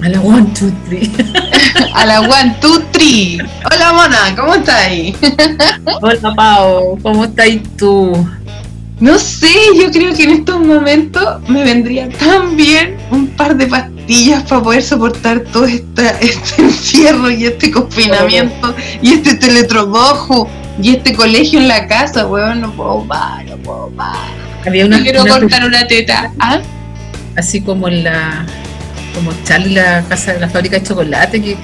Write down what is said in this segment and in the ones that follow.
A la one, two, three. a la one, two, three. Hola, Mona, ¿cómo estás Hola, Pau, ¿cómo estás tú? No sé, yo creo que en estos momentos me vendría tan bien un par de pastillas para poder soportar todo esta, este encierro y este confinamiento y este teletrabajo y este colegio en la casa, weón, no puedo más, no puedo más. Había una, quiero cortar una teta. ¿Ah? Así como en la como Charlie la casa de la fábrica de chocolate que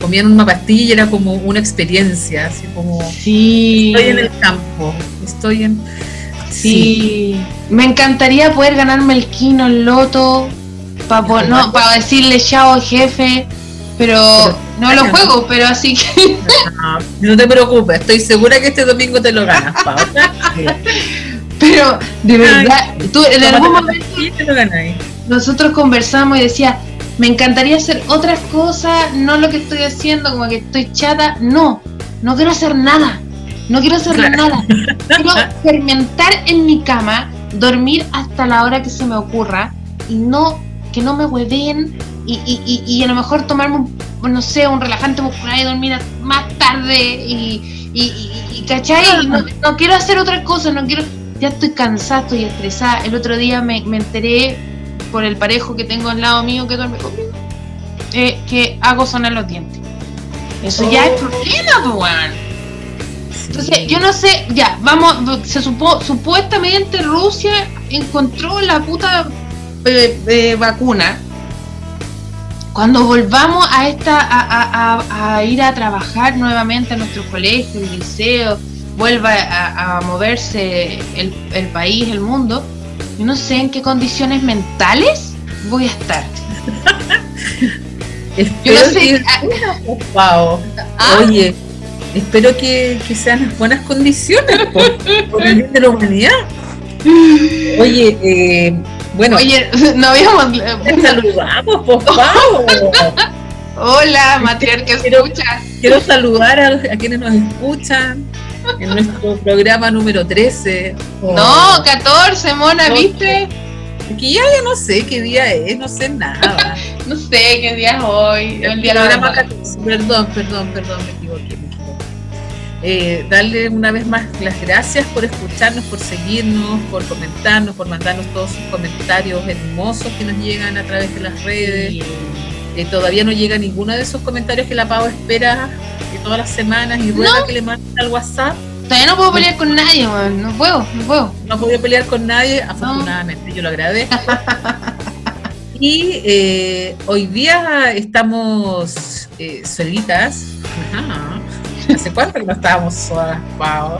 comían una pastilla y era como una experiencia, así como sí. estoy en el campo, estoy en sí. Me encantaría poder ganarme el kino, el loto, para no, para decirle chao jefe, pero, no lo juego, pero así que no, te preocupes, estoy segura que este domingo te lo ganas, Pero de verdad, tú en algún momento nosotros conversamos y decía, me encantaría hacer otras cosas, no lo que estoy haciendo, como que estoy chata, no, no quiero hacer nada, no quiero hacer nada, quiero fermentar en mi cama, dormir hasta la hora que se me ocurra y no que no me hueven y, y, y, a lo mejor tomarme un, no sé, un relajante muscular y dormir más tarde y, y, ¿cachai? No, no, quiero hacer otra cosa, no quiero, ya estoy cansada, estoy estresada. El otro día me, me enteré por el parejo que tengo al lado mío que duerme conmigo, eh, que hago sonar los dientes. Eso ya es oh. problema, pues, Entonces, yo no sé, ya, vamos, se supo, supuestamente Rusia encontró la puta eh, eh, vacuna. Cuando volvamos a esta, a, ir a trabajar nuevamente a nuestros colegios, el liceo, vuelva a, moverse el, el país, el mundo, yo no sé en qué condiciones mentales voy a estar. yo no sé. Ah, ah. Oye, espero que, sean las buenas condiciones por, el bien de la humanidad. Oye, eh, bueno. Oye, no habíamos. Te saludamos, por favor. Hola, matriarca, quiero, quiero saludar a, a quienes nos escuchan en nuestro programa número 13. No, 14, mona, ¿viste? Que ya, ya no sé qué día es, no sé nada. no sé qué día es hoy. El, día programa 14. Perdón, perdón, perdón, me equivoqué. Me equivoqué. Eh, darle una vez más las gracias por escucharnos, por seguirnos, por comentarnos, por mandarnos todos sus comentarios hermosos que nos llegan a través de las redes. Eh, todavía no llega ninguno de esos comentarios que la Pau espera que todas las semanas y ruega que le manden al WhatsApp. Todavía no puedo pelear con nadie, no puedo, no puedo. No puedo pelear con nadie, afortunadamente, yo lo agradezco. y eh, hoy día estamos eh, solitas. ¿Hace cuánto que no estábamos solas, Pau?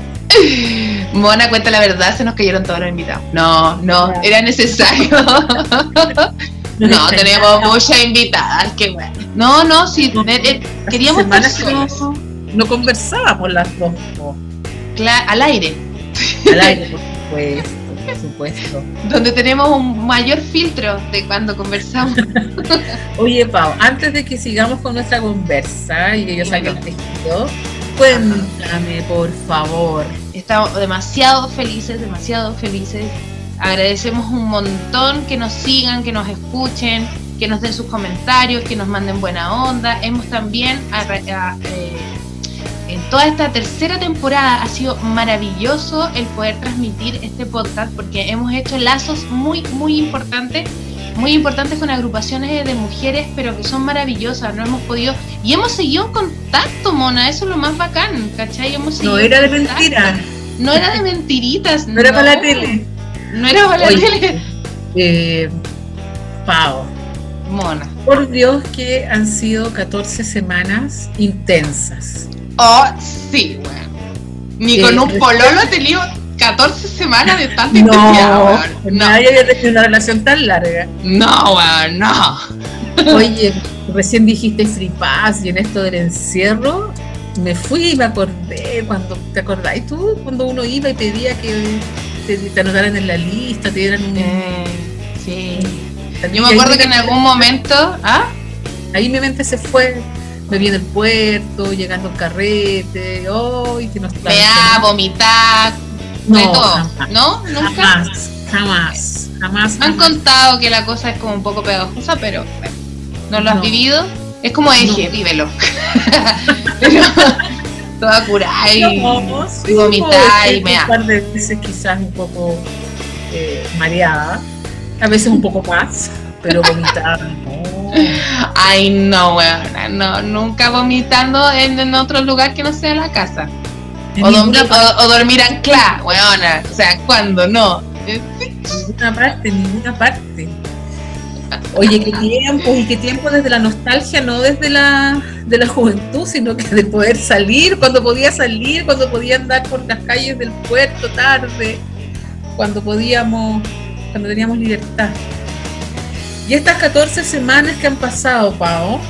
Mona, cuenta la verdad, se nos cayeron todos los invitados. No, no, era necesario. No, tenemos muchas invitadas, qué bueno. No, no, sí, eh, queríamos estar no, no conversábamos las dos. Claro, al aire. Al aire, por supuesto, por supuesto. Donde tenemos un mayor filtro de cuando conversamos. Oye, Pau, antes de que sigamos con nuestra conversa y que yo salga el tejido, cuéntame, por favor. Estamos demasiado felices, demasiado felices Agradecemos un montón que nos sigan, que nos escuchen, que nos den sus comentarios, que nos manden buena onda. Hemos también, eh, en toda esta tercera temporada, ha sido maravilloso el poder transmitir este podcast porque hemos hecho lazos muy, muy importantes muy importantes con agrupaciones de mujeres, pero que son maravillosas, no hemos podido, y hemos seguido en contacto, Mona, eso es lo más bacán, ¿cachai? Hemos no era de mentira. No era de mentiritas. no, era para la tele. No era Oye, eh, Pau. Mona. Por Dios que han sido 14 semanas intensas. Oh, sí, bueno. Ni con un pololo he tenido 14 semanas de tanta intensidad, no, Nadie había tenido una relación tan larga. No, weón, no. Oye, recién dijiste free pass y en esto del encierro, me fui y me acordé cuando, ¿te acordáis tú? Cuando uno iba y pedía que te, anotaran en la lista, te dieran un... Eh, sí. Yo me acuerdo que en algún momento... ¿ah? Ahí mi mente se fue. Me vi en el puerto, llegando al carrete, oh, que nos Me a vomitar, no, todo, ¿no? ¿Nunca? Jamás, jamás, jamás. Me han contado que la cosa es como un poco pegajosa, pero bueno, ¿No lo has vivido? Es como eje, vívelo. Pero toda curada y, no, y vomitada y me Un par de veces quizás un poco eh, mareada, a veces un poco más, pero vomitada no. Ay, no, weón, no, nunca vomitando en, otro lugar que no sea la casa. O, dormir, o, dormir ancla, weona. O sea, ¿cuándo? No. En ninguna parte, en ninguna parte. Oye, qué tiempo, y qué tiempo desde la nostalgia, no desde la, de la juventud, sino que de poder salir, cuando podía salir, cuando podía andar por las calles del puerto tarde, cuando podíamos, cuando teníamos libertad. Y estas 14 semanas que han pasado, Pau,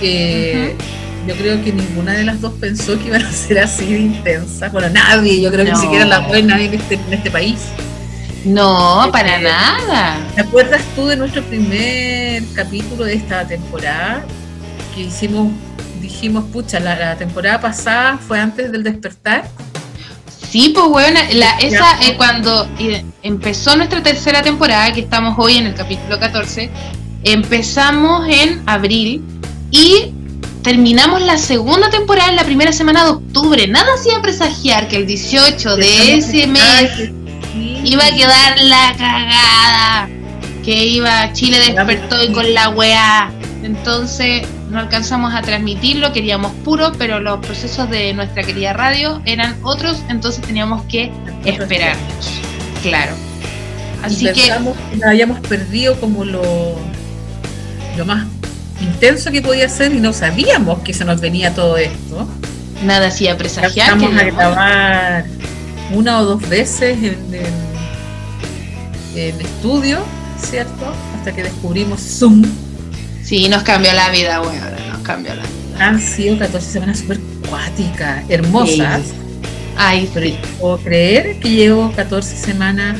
yo creo que ninguna de las dos pensó que iban a ser así de intensas. Bueno, nadie, yo creo que ni siquiera la web, nadie en este, en este país. No, para nada. ¿Te acuerdas tú de nuestro primer capítulo de esta temporada? Que hicimos, dijimos, pucha, la, temporada pasada fue antes del despertar. Sí, pues bueno, la, esa eh, cuando eh, empezó nuestra tercera temporada, que estamos hoy en el capítulo 14, empezamos en abril y terminamos la segunda temporada en la primera semana de octubre. Nada hacía presagiar que el 18 de ese mes iba a quedar la cagada. Que iba, Chile despertó y con la weá. Entonces no alcanzamos a transmitirlo, queríamos puro, pero los procesos de nuestra querida radio eran otros, entonces teníamos que esperarnos. Claro. Así que, que habíamos perdido como lo, lo más intenso que podía ser y no sabíamos que se nos venía todo esto. Nada hacía presagiar. Vamos a grabar una o dos veces en, en, estudio, ¿cierto? Hasta que descubrimos Zoom. Sí, nos cambió la vida, bueno, nos cambió la vida. Han sido 14 semanas súper cuáticas, hermosas. Ay, pero puedo creer que llevo 14 semanas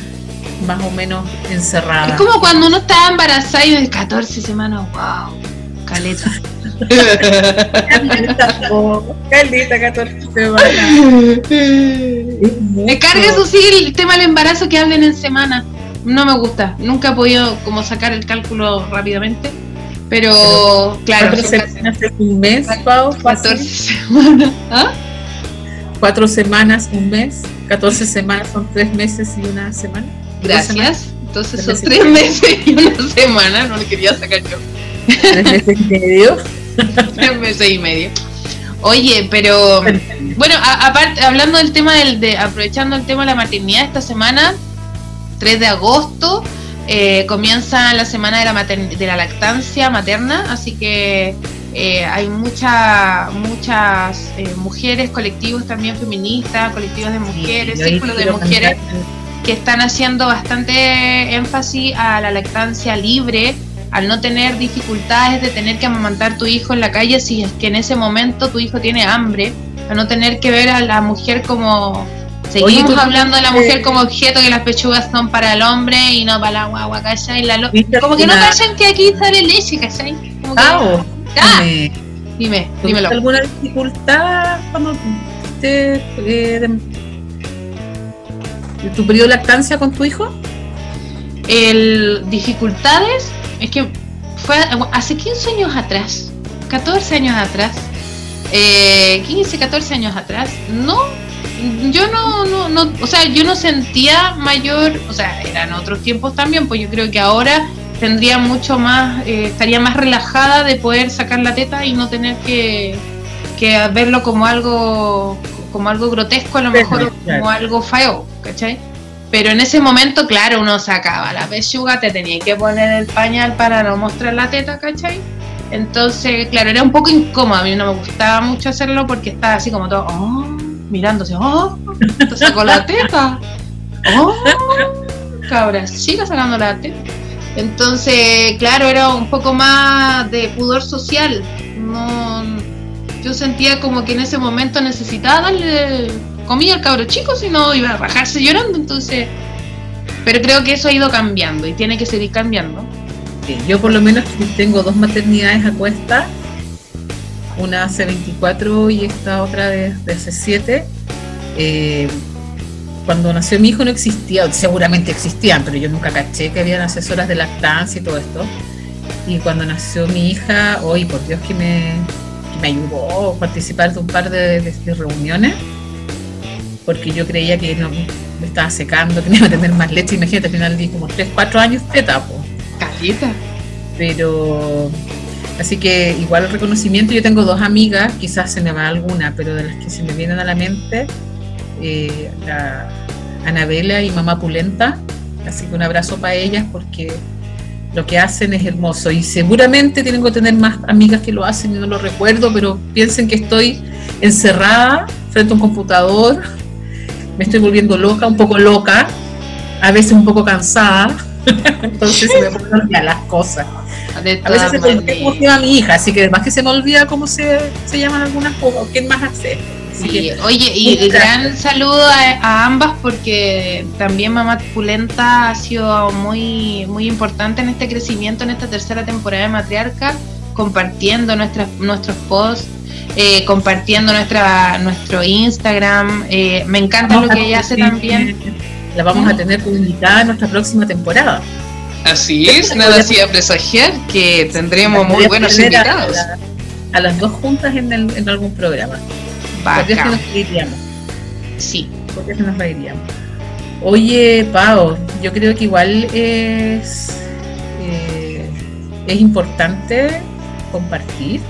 más o menos encerrada. Es como cuando uno está embarazada y de 14 semanas, wow, caleta. Caleta, 14 semanas. Me carga eso sí el tema del embarazo que hablen en semana. No me gusta. Nunca he podido como sacar el cálculo rápidamente. Pero, claro. Cuatro semanas es un mes, Pau. 14 semanas. ¿Ah? Cuatro semanas, un mes. 14 semanas son tres meses y una semana. Gracias. Entonces son tres meses y una semana. No le quería sacar yo. Tres meses y medio. tres meses y medio. Oye, pero bueno, aparte, hablando del tema del, de, aprovechando el tema de la maternidad, esta semana, 3 de agosto, eh, comienza la semana de la, de la lactancia materna, así que eh, hay mucha, muchas eh, mujeres, colectivos también feministas, colectivos de mujeres, círculos de mujeres que están haciendo bastante énfasis a la lactancia libre al no tener dificultades de tener que amamantar tu hijo en la calle si es que en ese momento tu hijo tiene hambre, a no tener que ver a la mujer como... Seguimos hablando de la mujer como objeto, que las pechugas son para el hombre y no para la guagua, ¿cachai? La como que no callan que aquí sale leche, ¿cachai? Como que... ah, dime, dime, dímelo. ¿Alguna dificultad cuando te, eh, de, tu periodo de lactancia con tu hijo? El, dificultades es que fue hace 15 años atrás, 14 años atrás, eh, 15, 14 años atrás, no, yo no, no, no, o sea, yo no sentía mayor, o sea, eran otros tiempos también, pues yo creo que ahora tendría mucho más, eh, estaría más relajada de poder sacar la teta y no tener que, que verlo como algo, como algo grotesco, a lo mejor como algo feo, ¿cachai? Pero en ese momento, claro, uno sacaba la pechuga, te tenía que poner el pañal para no mostrar la teta, ¿cachai? Entonces, claro, era un poco incómodo. A mí no me gustaba mucho hacerlo porque estaba así como todo, oh, mirándose, oh, te sacó la teta. Oh, cabra siga sacando la teta. Entonces, claro, era un poco más de pudor social. No, yo sentía como que en ese momento necesitaba darle comía el cabro chico, si no iba a bajarse llorando, entonces... Pero creo que eso ha ido cambiando y tiene que seguir cambiando. yo por lo menos tengo dos maternidades a cuesta, una hace 24 y esta otra de, hace 7. Eh, cuando nació mi hijo no existía, seguramente existían, pero yo nunca caché que habían asesoras de lactancia y todo esto. Y cuando nació mi hija, hoy por Dios que me, me ayudó a participar de un par de, reuniones, porque yo creía que no, me estaba secando, que me iba a tener más leche. Imagínate, al final di como 3, 4 años de tapo. Calita. Pero Así que igual el reconocimiento, yo tengo dos amigas, quizás se me va alguna, pero de las que se me vienen a la mente, eh, Anabela y Mamá Pulenta, así que un abrazo para ellas porque lo que hacen es hermoso. Y seguramente tienen que tener más amigas que lo hacen y no lo recuerdo, pero piensen que estoy encerrada frente a un computador, me estoy volviendo loca, un poco loca, a veces un poco cansada, entonces se me ponen las cosas a veces se me olvida cómo se llama mi hija, así que además que se me olvida cómo se, se llaman algunas cosas, quién más hace. oye, y gran saludo a, ambas porque también Mamá Pulenta ha sido muy, muy importante en este crecimiento, en esta tercera temporada de Matriarca, compartiendo nuestras, nuestros posts, eh, compartiendo nuestra, nuestro Instagram. Eh, me encanta lo que ella hace también. La vamos a tener publicada en nuestra próxima temporada. Así es, nada hacía presagiar que tendremos muy buenos invitados. A, las dos juntas en, en algún programa. Porque nos reiríamos. Sí. Porque nos reiríamos. Oye, Pau, yo creo que igual es, eh, es importante compartir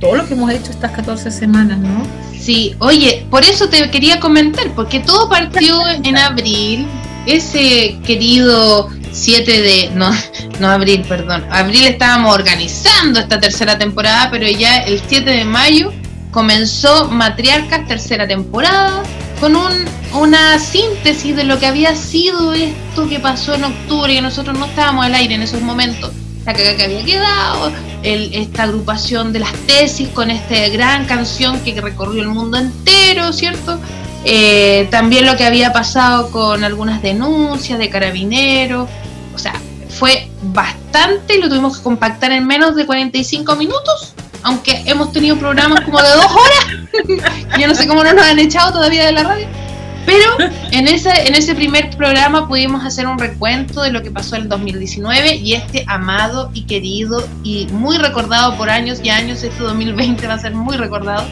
todo lo que hemos hecho estas 14 semanas, ¿no? Sí, oye, por eso te quería comentar, porque todo partió en abril, ese querido 7 de, no, no abril, perdón, abril estábamos organizando esta tercera temporada, pero ya el 7 de mayo comenzó Matriarcas tercera temporada con un, una síntesis de lo que había sido esto que pasó en octubre, y nosotros no estábamos al aire en esos momentos, la cagada que había quedado, el, esta agrupación de las tesis con esta gran canción que recorrió el mundo entero, ¿cierto? Eh, también lo que había pasado con algunas denuncias de carabineros, o sea, fue bastante, lo tuvimos que compactar en menos de 45 minutos, aunque hemos tenido programas como de dos horas. Yo no sé cómo no nos han echado todavía de la radio. Pero en ese, en ese primer programa pudimos hacer un recuento de lo que pasó en el 2019 y este amado y querido y muy recordado por años y años, este 2020 va a ser muy recordado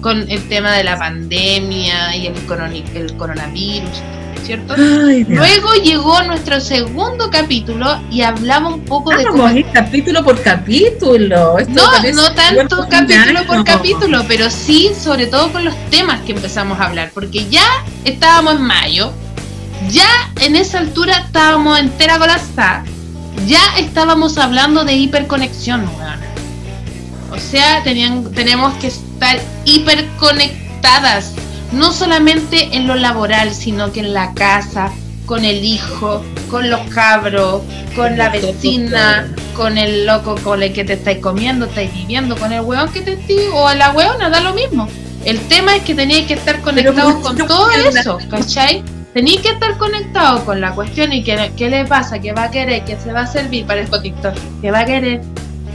con el tema de la pandemia y el, el coronavirus ¿cierto? Luego llegó nuestro segundo capítulo y hablamos un poco de cómo... capítulo por capítulo. no, no tanto capítulo por capítulo, pero sí, sobre todo con los temas que empezamos a hablar, porque ya estábamos en mayo, ya en esa altura estábamos entera colapsada, ya estábamos hablando de hiperconexión, O sea, tenían, tenemos que estar hiperconectadas no solamente en lo laboral, sino que en la casa, con el hijo, con los cabros, con la vecina, con el loco con el que te estáis comiendo, estáis viviendo, con el hueón que te o a la hueona, da lo mismo. El tema es que tenéis que estar conectados con todo eso, ¿cachai? Tenéis que estar conectados con la cuestión y que, qué le pasa, que va a querer, que se va a servir para el TikTok, que va a querer,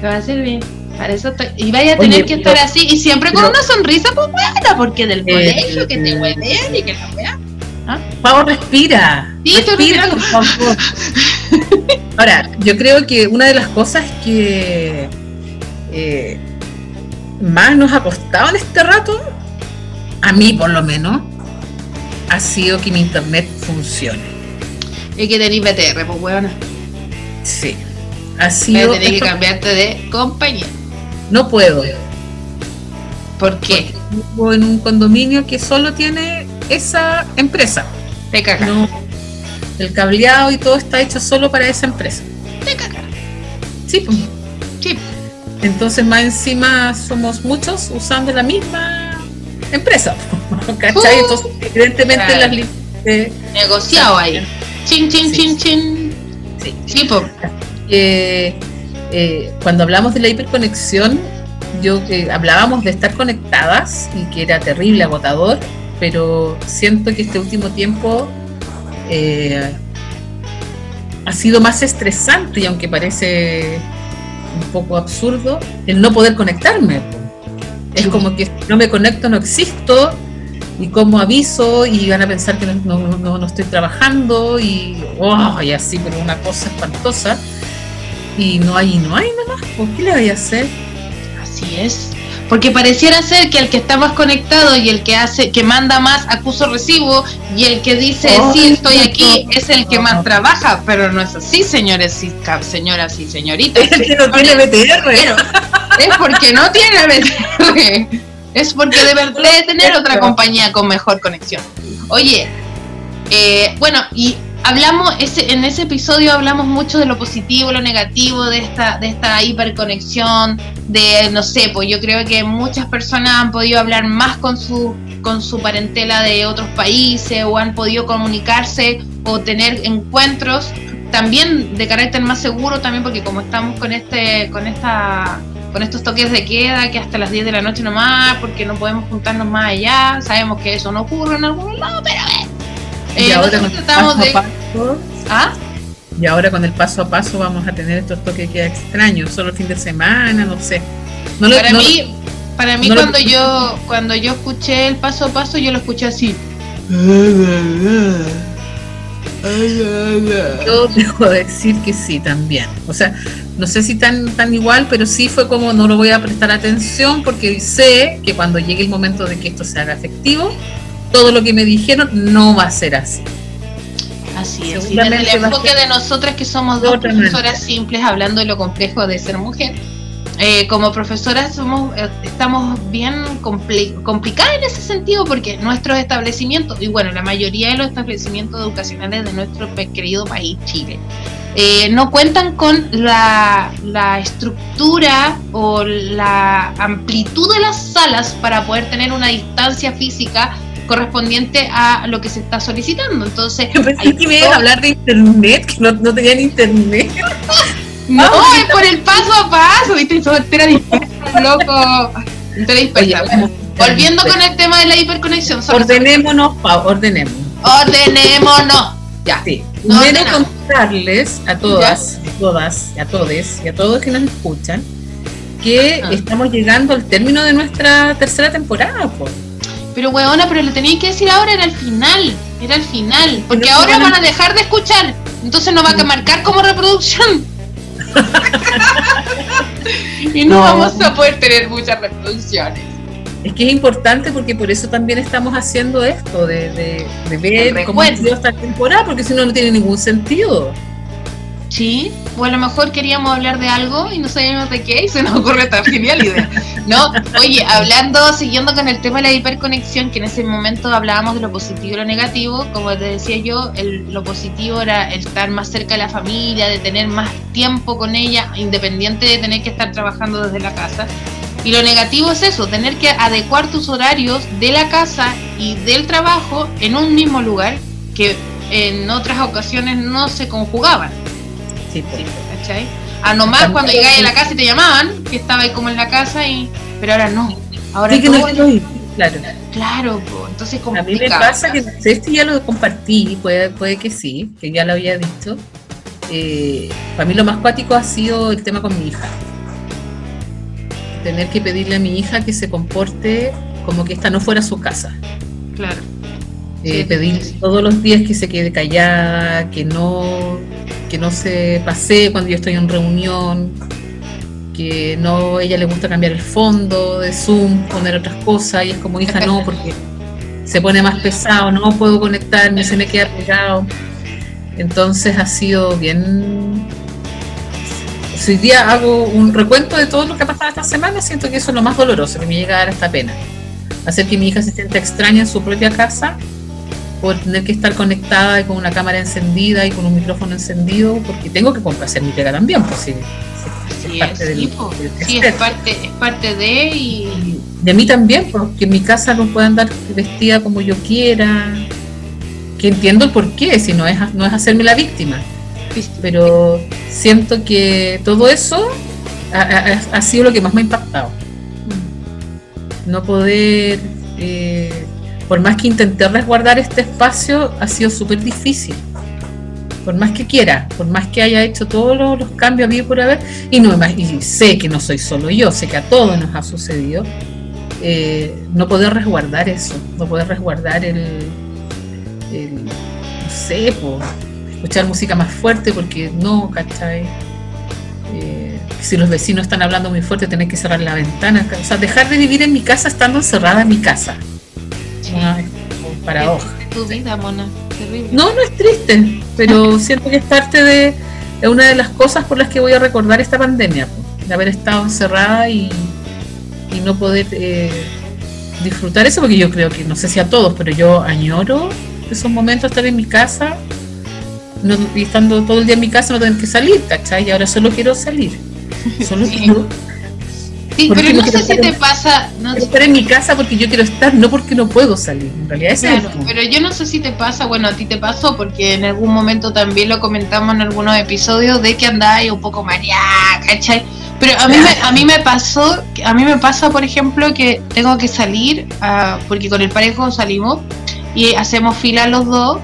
que va a servir para eso y vaya a tener que estar así y siempre con una sonrisa pues buena, porque del eh, colegio que te eh, huelen y que la wea. ¿Ah? Pau, respira. respira, por favor. Ahora, yo creo que una de las cosas que eh, más nos ha costado en este rato, a mí por lo menos, ha sido que mi internet funcione. Y que tenéis BTR, pues weona. Sí. Ha sido. Tienes que cambiarte de compañía. No puedo. ¿Por qué? vivo en un condominio que solo tiene esa empresa. Te caga. el cableado y todo está hecho solo para esa empresa. Te. Sí, pues. Sí. Entonces, más encima somos muchos usando la misma empresa. ¿Cachai? Uh, Entonces, evidentemente las de... Negociado ahí. Chin, chin, chin, chin. Sí, sí, pues. Eh, cuando hablamos de la hiperconexión, yo hablábamos de estar conectadas y que era terrible, agotador, pero siento que este último tiempo eh, ha sido más estresante y aunque parece un poco absurdo, el no poder conectarme. Es como que no me conecto, no existo, y como aviso, y van a pensar que no, estoy trabajando, y, oh, y así, pero una cosa espantosa. Y no hay y no hay nomás. ¿Por qué le voy a hacer? Así es. Porque pareciera ser que el que está más conectado y el que hace, que manda más acuso recibo y el que dice sí estoy aquí es el que más trabaja, pero no es así, señores y señoras y señoritas. Es el que no tiene BTR. Es porque no tiene BTR. Es porque debe, debe tener otra compañía con mejor conexión. Oye, eh, bueno, y hablamos, ese, en ese episodio hablamos mucho de lo positivo, lo negativo, de esta, de esta hiperconexión, de, no sé, pues yo creo que muchas personas han podido hablar más con su, con su parentela de otros países o han podido comunicarse o tener encuentros también de carácter más seguro también porque como estamos con este con esta con estos toques de queda que hasta las 10 de la noche nomás porque no podemos juntarnos más allá sabemos que eso no ocurre en algún lado pero y ahora con el paso a paso, ¿Ah? Y ahora con el paso a paso vamos a tener estos toques que extraños, solo el fin de semana, no sé. para mí, para mí cuando yo cuando yo escuché el paso a paso, yo lo escuché así. Yo debo decir que sí también. O sea, no sé si tan, tan igual, pero sí fue como no lo voy a prestar atención porque sé que cuando llegue el momento de que esto se haga efectivo, todo lo que me dijeron no va a ser así. Así es. Y el enfoque de nosotras que somos dos profesoras simples hablando de lo complejo de ser mujer, eh, como profesoras somos, eh, estamos bien complicadas en ese sentido porque nuestros establecimientos, y bueno, la mayoría de los establecimientos educacionales de nuestro querido país, Chile, eh, no cuentan con la, la, estructura o la amplitud de las salas para poder tener una distancia física correspondiente a lo que se está solicitando. Entonces, yo pensé que me iba a hablar de internet, que no, no tenían internet. no, es por el paso a paso, viste, entera dispersa, loco. Dispersa. Volviendo con el tema de la hiperconexión. Ordenémonos, Pau, ordenemos. Ordenémonos. Ya. Sí. Quiero contarles a todas, a todas, a todos y a todos que nos escuchan que estamos llegando al término de nuestra tercera temporada, pues. Pero weona, pero lo tenía que decir ahora, era el final, era el final. Porque ahora van a dejar de escuchar, entonces no va a marcar como reproducción. y no, vamos a poder tener muchas reproducciones. Es que es importante porque por eso también estamos haciendo esto, de, de, ver cómo ha sido esta temporada, porque si no, no tiene ningún sentido. Sí, o a lo mejor queríamos hablar de algo y no sabíamos de qué y se nos ocurre esta genial idea. No, oye, hablando, siguiendo con el tema de la hiperconexión, que en ese momento hablábamos de lo positivo y lo negativo, como te decía yo, lo positivo era el estar más cerca de la familia, de tener más tiempo con ella, independiente de tener que estar trabajando desde la casa. Y lo negativo es eso, tener que adecuar tus horarios de la casa y del trabajo en un mismo lugar que en otras ocasiones no se conjugaban. Sí, ¿cachai? A nomás cuando llegáis a la casa y te llamaban, que estaba ahí como en la casa, y pero ahora no. Ahora sí, que no Claro. Claro, entonces A mí me pasa que, este ya lo compartí, puede, puede que sí, que ya lo había dicho. Eh, para mí lo más cuático ha sido el tema con mi hija. Tener que pedirle a mi hija que se comporte como que esta no fuera su casa. Claro. Eh, pedir todos los días que se quede callada, que no que no se pase cuando yo estoy en reunión, que no ella le gusta cambiar el fondo de Zoom, poner otras cosas, y es como hija no, porque se pone más pesado, no puedo conectarme, se me queda pegado. Entonces ha sido bien. Si hoy día hago un recuento de todo lo que ha pasado esta semana, siento que eso es lo más doloroso, que me llega a dar esta pena. Hacer que mi hija se sienta extraña en su propia casa por tener que estar conectada y con una cámara encendida y con un micrófono encendido, porque tengo que hacer mi pega también, pues sí. es parte, del, sí, es parte, es parte de y... de mí también, porque en mi casa no puedo andar vestida como yo quiera, que entiendo el por qué, si no es, no es hacerme la víctima. Pero siento que todo eso ha, sido lo que más me ha impactado. Mm. No poder eh, por más que intenté resguardar este espacio, ha sido súper difícil. Por más que quiera, por más que haya hecho todos los, cambios a por haber, y, no, y sé que no soy solo yo, sé que a todos nos ha sucedido, eh, no poder resguardar eso, no poder resguardar el, no sé, escuchar música más fuerte porque no, ¿cachai? Eh, si los vecinos están hablando muy fuerte, tener que cerrar la ventana. O sea, dejar de vivir en mi casa estando encerrada en mi casa. Una Tu vida, mona. No, no es triste, pero siento que es parte de, una de las cosas por las que voy a recordar esta pandemia, de haber estado encerrada y, y no poder eh, disfrutar eso, porque yo creo que, no sé si a todos, pero yo añoro esos momentos, estar en mi casa, no, y estando todo el día en mi casa, no tener que salir, ¿cachai? Y ahora solo quiero salir. Solo quiero. Sí, pero no, sé si te pasa. No estar en mi casa porque yo quiero estar, no porque no puedo salir. En realidad es claro, Pero yo no sé si te pasa, bueno, a ti te pasó, porque en algún momento también lo comentamos en algunos episodios de que andáis un poco mareada, ¿cachai? Pero a mí, me, a mí me pasó, a mí me pasa, por ejemplo, que tengo que salir, uh, porque con el parejo salimos y hacemos fila los dos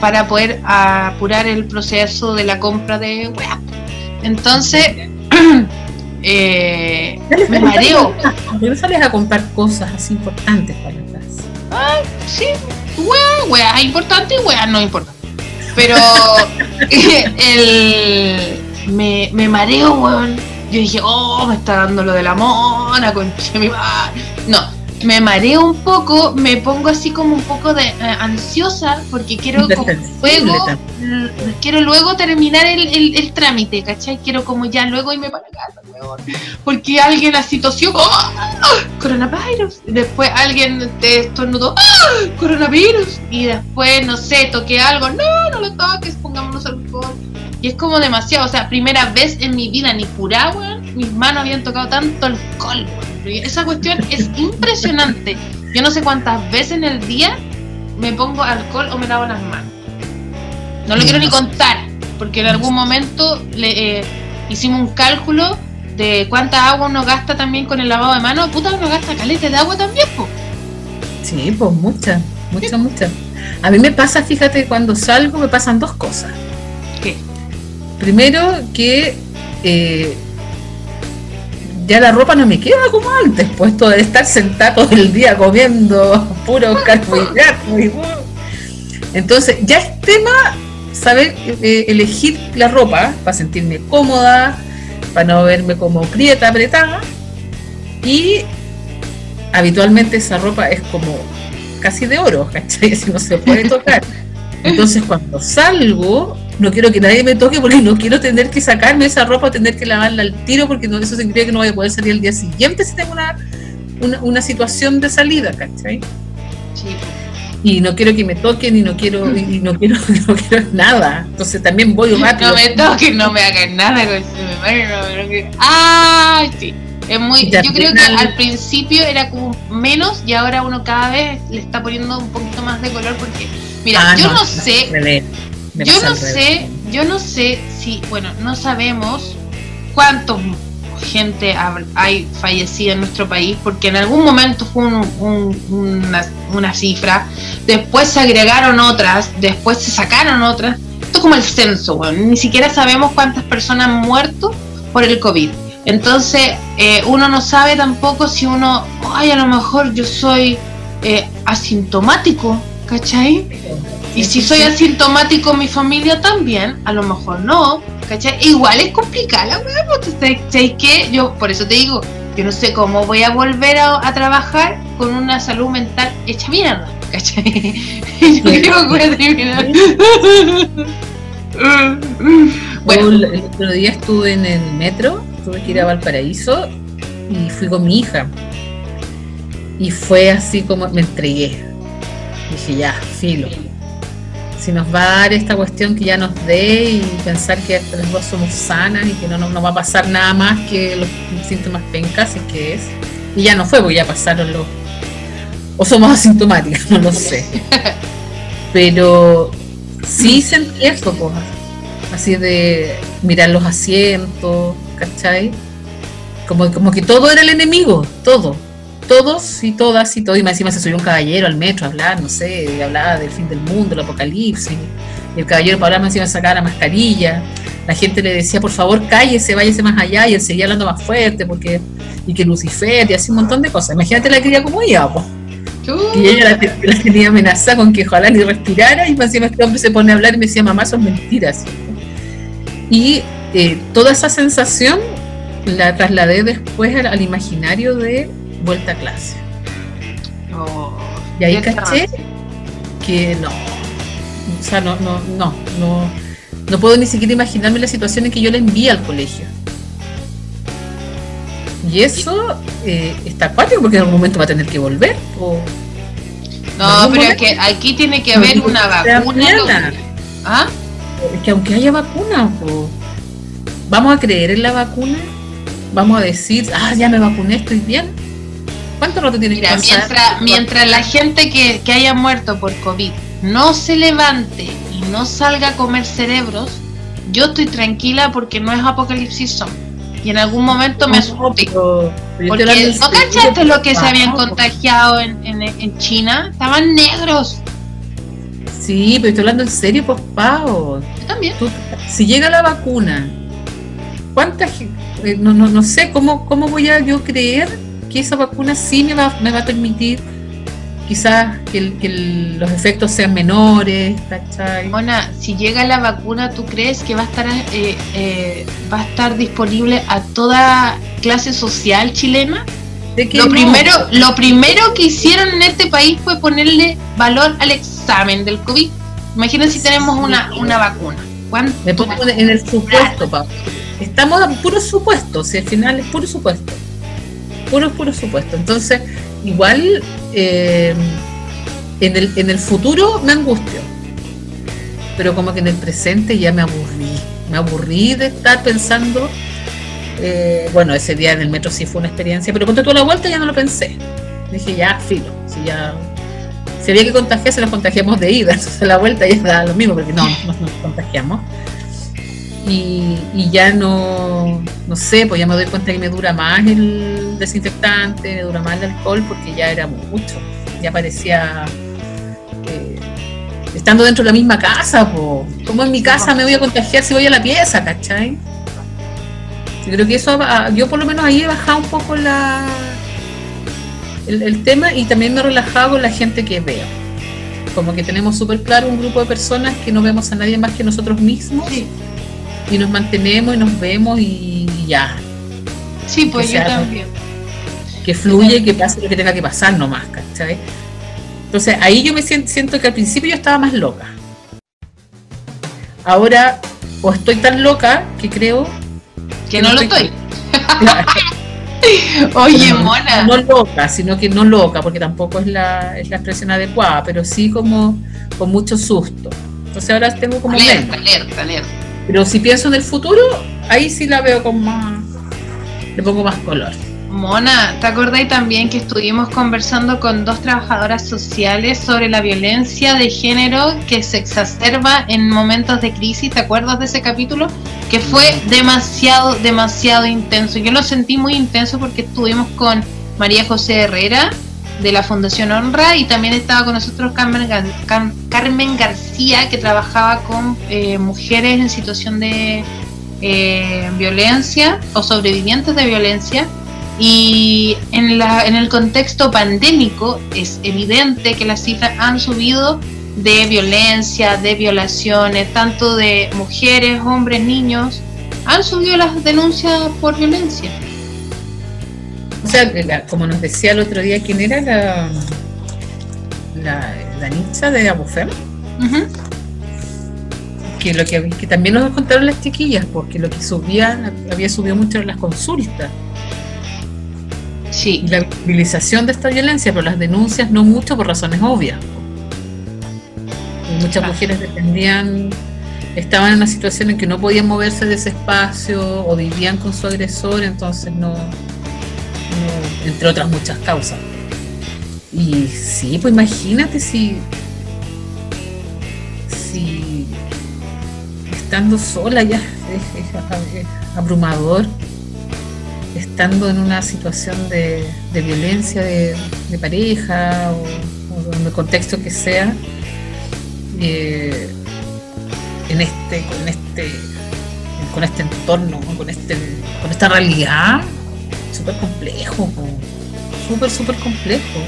para poder apurar el proceso de la compra de web. Entonces, eh, me mareo. no sales a comprar cosas así importantes para la casa? Ah, sí, wea, wea importante y wea no importante. Pero el, me, me mareo, weón yo dije, oh, me está dando lo de la mona, con mi No, me mareo un poco, me pongo así como un poco de eh, ansiosa porque quiero luego, quiero luego terminar el, trámite, ¿cachai? Quiero como ya luego irme para casa, porque alguien así tosió, ¡oh! coronavirus, después alguien te estornudó, ¡ah! coronavirus, y después, no sé, toqué algo, no, no lo toques, pongámonos alcohol y es como demasiado, o sea, primera vez en mi vida, ni curagua, mis manos habían tocado tanto alcohol. Esa cuestión es impresionante. Yo no sé cuántas veces en el día me pongo alcohol o me lavo las manos. No lo quiero ni contar, porque en algún momento le, eh, hicimos un cálculo de cuánta agua uno gasta también con el lavado de manos. Puta, uno gasta caleta de agua también, pues. Sí, pues mucha, mucha, mucha. A mí me pasa, fíjate, cuando salgo me pasan dos cosas. ¿Qué? Primero que eh, ya la ropa no me queda como antes, puesto de estar sentado todo el día comiendo puro carbohidratos. Entonces, ya es tema saber eh, elegir la ropa para sentirme cómoda, para no verme como prieta, apretada. Y habitualmente esa ropa es como casi de oro, ¿cachai? Si no se puede tocar. Entonces, cuando salgo, no quiero que nadie me toque porque no quiero tener que sacarme esa ropa o tener que lavarla al tiro porque no, eso significa que no voy a poder salir el día siguiente si tengo una, una, situación de salida, ¿cachai? Sí. Y no quiero que me toquen y no quiero, y no quiero, no quiero nada. Entonces también voy rápido. No me toquen, no me hagan nada. ¡Ay, sí! Es muy, yo creo que al principio era como menos y ahora uno cada vez le está poniendo un poquito más de color porque, mira, ah, yo no, sé, yo no sé, yo no sé si, bueno, no sabemos cuántos gente hay fallecida en nuestro país, porque en algún momento fue una, cifra, después se agregaron otras, después se sacaron otras. Esto es como el censo, bueno, ni siquiera sabemos cuántas personas han muerto por el COVID. Entonces, eh, uno no sabe tampoco si uno, ay, a lo mejor yo soy eh, asintomático, ¿cachai? Y si soy asintomático, mi familia también, a lo mejor no, ¿cachai? Igual es complicada la weá, ¿sabes qué? Yo, por eso te digo, yo no sé cómo voy a volver a, trabajar con una salud mental hecha mierda, ¿cachai? yo creo que voy a terminar. bueno. El otro día estuve en el metro, tuve que ir a Valparaíso y fui con mi hija. Y fue así como me entregué. Dije, ya, filo si nos va a dar esta cuestión que ya nos dé y pensar que las dos somos sanas y que no nos va a pasar nada más que los síntomas pencas, es que es. Y ya no fue, porque ya pasaron los. O somos asintomáticos, no lo sé. Pero sí sentí esto, pues, así de mirar los asientos, ¿cachai? Como, como que todo era el enemigo, todo todos y todas y todo, y más encima se subió un caballero al metro a hablar, no sé, hablaba del fin del mundo, el apocalipsis, y el caballero para hablar más encima sacaba la mascarilla, la gente le decía, por favor, cállese, váyase más allá, y él seguía hablando más fuerte, porque, y que Lucifer, y así un montón de cosas. Imagínate la cría como ella, pues. Y ella la, tenía amenazada con que ojalá ni respirara, y más encima este hombre se pone a hablar y me decía, mamá, son mentiras. Y eh, toda esa sensación la trasladé después al, imaginario de vuelta a clase. Oh, y ahí caché que no, o sea, no, no, no, no, no puedo ni siquiera imaginarme la situación en que yo le envíe al colegio. Y eso eh, está acuático porque en algún momento va a tener que volver. no, pero es que aquí tiene que haber una vacuna. ¿Ah? Es que aunque haya vacuna, ¿vamos a creer en la vacuna? ¿Vamos a decir, ah, ya me vacuné, estoy bien? ¿Cuánto rato tiene que pasar? Mientras, mientras la gente que, que haya muerto por COVID no se levante y no salga a comer cerebros, yo estoy tranquila porque no es apocalipsis zombie. Y en algún momento me asusté. Porque no cachaste lo que se habían contagiado en, en, China. Estaban negros. Sí, pero estoy hablando en serio, pues, Pau. Yo también. si llega la vacuna, ¿cuántas eh, no, no, no sé cómo, cómo voy a yo creer que esa vacuna sí me va, me va a permitir quizás que, los efectos sean menores, ¿cachai? Mona, si llega la vacuna, ¿tú crees que va a estar eh, eh, va a estar disponible a toda clase social chilena? lo primero, lo primero que hicieron en este país fue ponerle valor al examen del COVID. Imagínense si tenemos una, una vacuna. Me pongo en el supuesto, Pablo. Estamos en puro supuesto, si al final es puro supuesto. Puro, puro supuesto. Entonces, igual eh, en, el, en el futuro me angustio, pero como que en el presente ya me aburrí, me aburrí de estar pensando, eh, bueno, ese día en el metro sí fue una experiencia, pero cuando tuve la vuelta ya no lo pensé, dije ya, filo, si ya... Si había que contagiarse, nos contagiamos de ida, entonces la vuelta ya da lo mismo, porque no, nos contagiamos. Y, y, ya no, no sé, pues ya me doy cuenta que me dura más el, desinfectante, me dura más el alcohol porque ya era mucho. Ya parecía eh, estando dentro de la misma casa, po. como en mi casa me voy a contagiar si voy a la pieza, ¿cachai? Yo creo que eso, yo por lo menos ahí he bajado un poco la el, tema y también me he relajado con la gente que veo. Como que tenemos súper claro un grupo de personas que no vemos a nadie más que nosotros mismos y nos mantenemos y nos vemos y ya. Sí, pues yo también que fluye, que pase lo que tenga que pasar nomás, ¿cachai? Entonces ahí yo me siento, que al principio yo estaba más loca. Ahora, o estoy tan loca que creo que, no, lo estoy. Oye, mona. No loca, sino que no loca, porque tampoco es la, es la expresión adecuada, pero sí como con mucho susto. Entonces ahora tengo como alerta, alerta, alerta. Pero si pienso en el futuro, ahí sí la veo con más, le pongo más color. Mona, ¿te acordáis también que estuvimos conversando con dos trabajadoras sociales sobre la violencia de género que se exacerba en momentos de crisis? ¿Te acuerdas de ese capítulo? Que fue demasiado, demasiado intenso. Yo lo sentí muy intenso porque estuvimos con María José Herrera de la Fundación Honra y también estaba con nosotros Carmen, García que trabajaba con eh, mujeres en situación de eh, violencia o sobrevivientes de violencia y en, la, en el contexto pandémico es evidente que las cifras han subido de violencia, de violaciones, tanto de mujeres, hombres, niños, han subido las denuncias por violencia. O sea, como nos decía el otro día, ¿quién era la, la, la de Abufem? que lo que, que, también nos contaron las chiquillas, porque lo que subía, había subido mucho las consultas. Sí. la visibilización de esta violencia, pero las denuncias no mucho por razones obvias. muchas mujeres dependían, estaban en una situación en que no podían moverse de ese espacio o vivían con su agresor, entonces no, entre otras muchas causas. Y sí, pues imagínate si, si estando sola ya es abrumador estando en una situación de, violencia de, pareja o, en el contexto que sea, eh, en este, con este, con este entorno, con este, con esta realidad, súper complejo, súper, súper complejo.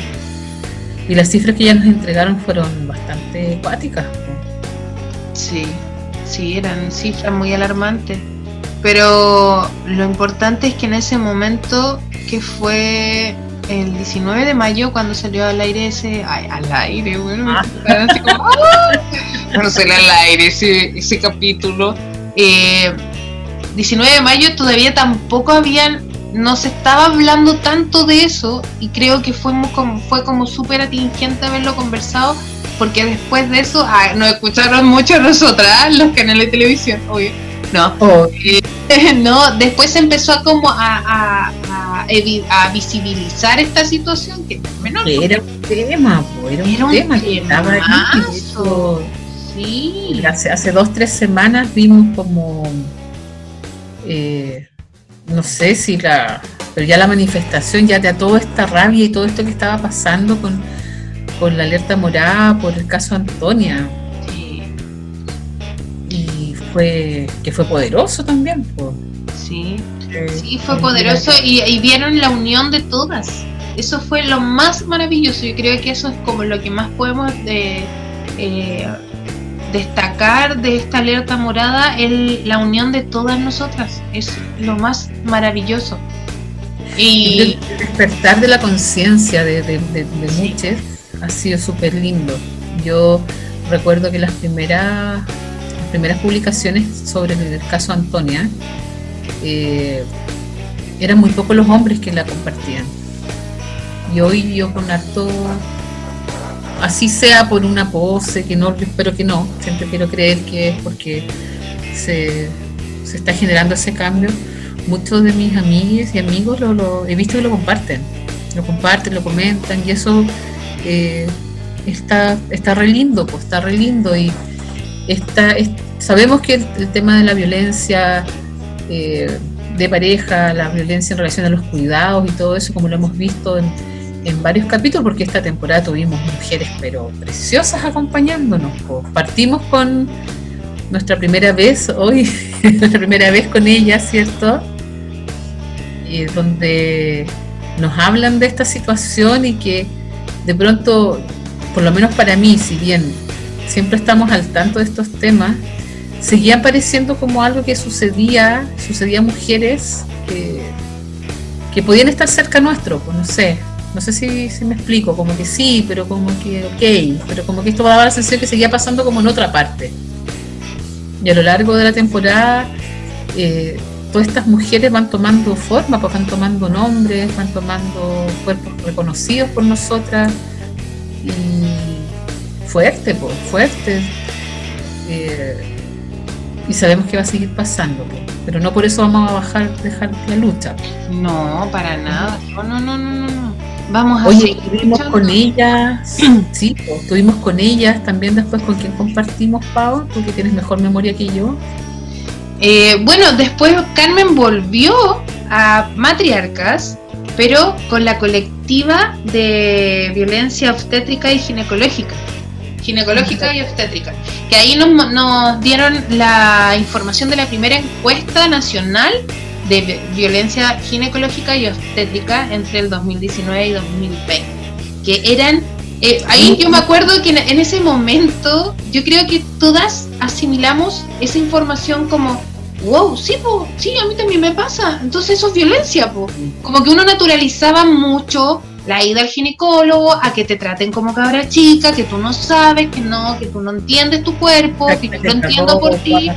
Y las cifras que ya nos entregaron fueron bastante acuáticas. Sí, sí, eran cifras muy alarmantes. Pero lo importante es que en ese momento, que fue el 19 de mayo, cuando salió al aire ese. al aire, bueno, ah. así como. ¡ah! salió al aire ese, ese capítulo. 19 eh, de mayo todavía tampoco habían. No se estaba hablando tanto de eso y creo que fue como, fue como súper atingente haberlo conversado porque después de eso ah, nos escucharon mucho nosotras, los canales de televisión, obvio no. no, después se empezó a como a, a, visibilizar esta situación que menor, era un tema, era un tema que estaba ahí. Sí. Hace, hace dos, tres semanas vimos como eh, no sé si la pero ya la manifestación ya de toda esta rabia y todo esto que estaba pasando con, con la alerta morada por el caso Antonia que fue poderoso también. Sí, sí, fue poderoso y, vieron la unión de todas. Eso fue lo más maravilloso. Yo creo que eso es como lo que más podemos eh, eh, destacar de esta alerta morada, el, la unión de todas nosotras. Es lo más maravilloso. Y el despertar de la conciencia de, de, muchas ha sido súper lindo. Yo recuerdo que las primeras primeras publicaciones sobre el caso Antonia, eh, eran muy pocos los hombres que la compartían. Y hoy yo con harto, así sea por una pose, que no, espero que no, siempre quiero creer que es porque se, está generando ese cambio. Muchos de mis amigas y amigos lo, he visto que lo comparten, lo comparten, lo comentan y eso eh, está, está re lindo, pues está re lindo y está, sabemos que el, tema de la violencia eh, de pareja, la violencia en relación a los cuidados y todo eso, como lo hemos visto en, varios capítulos, porque esta temporada tuvimos mujeres pero preciosas acompañándonos. Partimos con nuestra primera vez hoy, nuestra primera vez con ella, ¿cierto? Y donde nos hablan de esta situación y que de pronto, por lo menos para mí, si bien siempre estamos al tanto de estos temas, seguía apareciendo como algo que sucedía, sucedía a mujeres que, que podían estar cerca nuestro, pues no sé, no sé si, si, me explico, como que sí, pero como que ok, pero como que esto daba la sensación que seguía pasando como en otra parte. Y a lo largo de la temporada, eh, todas estas mujeres van tomando forma, pues van tomando nombres, van tomando cuerpos reconocidos por nosotras. Y fuerte, pues, fuerte. Eh, y sabemos que va a seguir pasando, pero no por eso vamos a bajar, dejar la lucha. No, para nada. No, no, no, no. Vamos a Oye, estuvimos con ellas, sí, estuvimos con ellas también después con quien compartimos, Pau, porque tienes mejor memoria que yo. Eh, bueno, después Carmen volvió a Matriarcas, pero con la colectiva de violencia obstétrica y ginecológica. Ginecológica y obstétrica, que ahí nos, nos dieron la información de la primera encuesta nacional de violencia ginecológica y obstétrica entre el 2019 y 2020, que eran, eh, ahí yo me acuerdo que en, ese momento yo creo que todas asimilamos esa información como, wow, sí, po, sí, a mí también me pasa, entonces eso es violencia, po. como que uno naturalizaba mucho la ida al ginecólogo, a que te traten como cabra chica, que tú no sabes, que no, que tú no entiendes tu cuerpo, que yo lo entiendo por ti,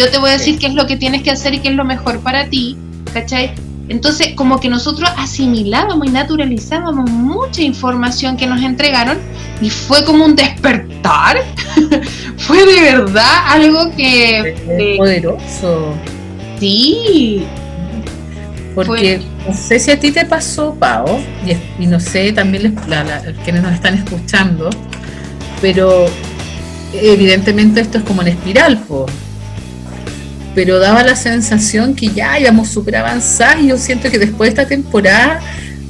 yo te voy a decir qué es lo que tienes que hacer y qué es lo mejor para ti, ¿cachai? Entonces, como que nosotros asimilábamos y naturalizábamos mucha información que nos entregaron y fue como un despertar. fue de verdad algo que... Es poderoso. Sí, porque no sé si a ti te pasó, Pau, y, no sé también les, quienes nos están escuchando, pero evidentemente esto es como en espiral, po. Pero daba la sensación que ya íbamos súper avanzados y yo siento que después de esta temporada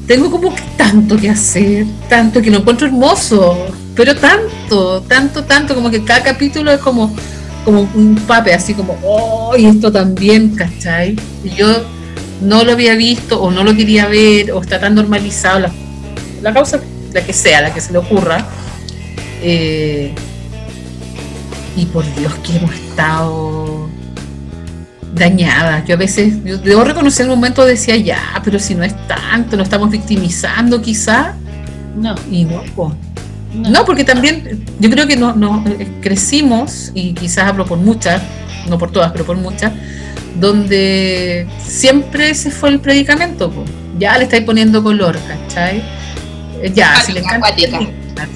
tengo como que tanto que hacer, tanto que lo encuentro hermoso, pero tanto, tanto, tanto, como que cada capítulo es como, como un pape, así como, oh, y esto también, ¿cachai? Y yo no lo había visto o no lo quería ver o está tan normalizado, la, causa, la que sea, la que se le ocurra. Eh, y por Dios que hemos estado dañada. Yo a veces, yo debo reconocer el momento decía, ya, pero si no es tanto, nos estamos victimizando quizá. No. Y no, no. porque también yo creo que no, no, eh, crecimos, y quizás hablo por muchas, no por todas, pero por muchas, donde siempre ese fue el predicamento. Ya le estáis poniendo color, ¿cachai? Eh, ya, si le encanta,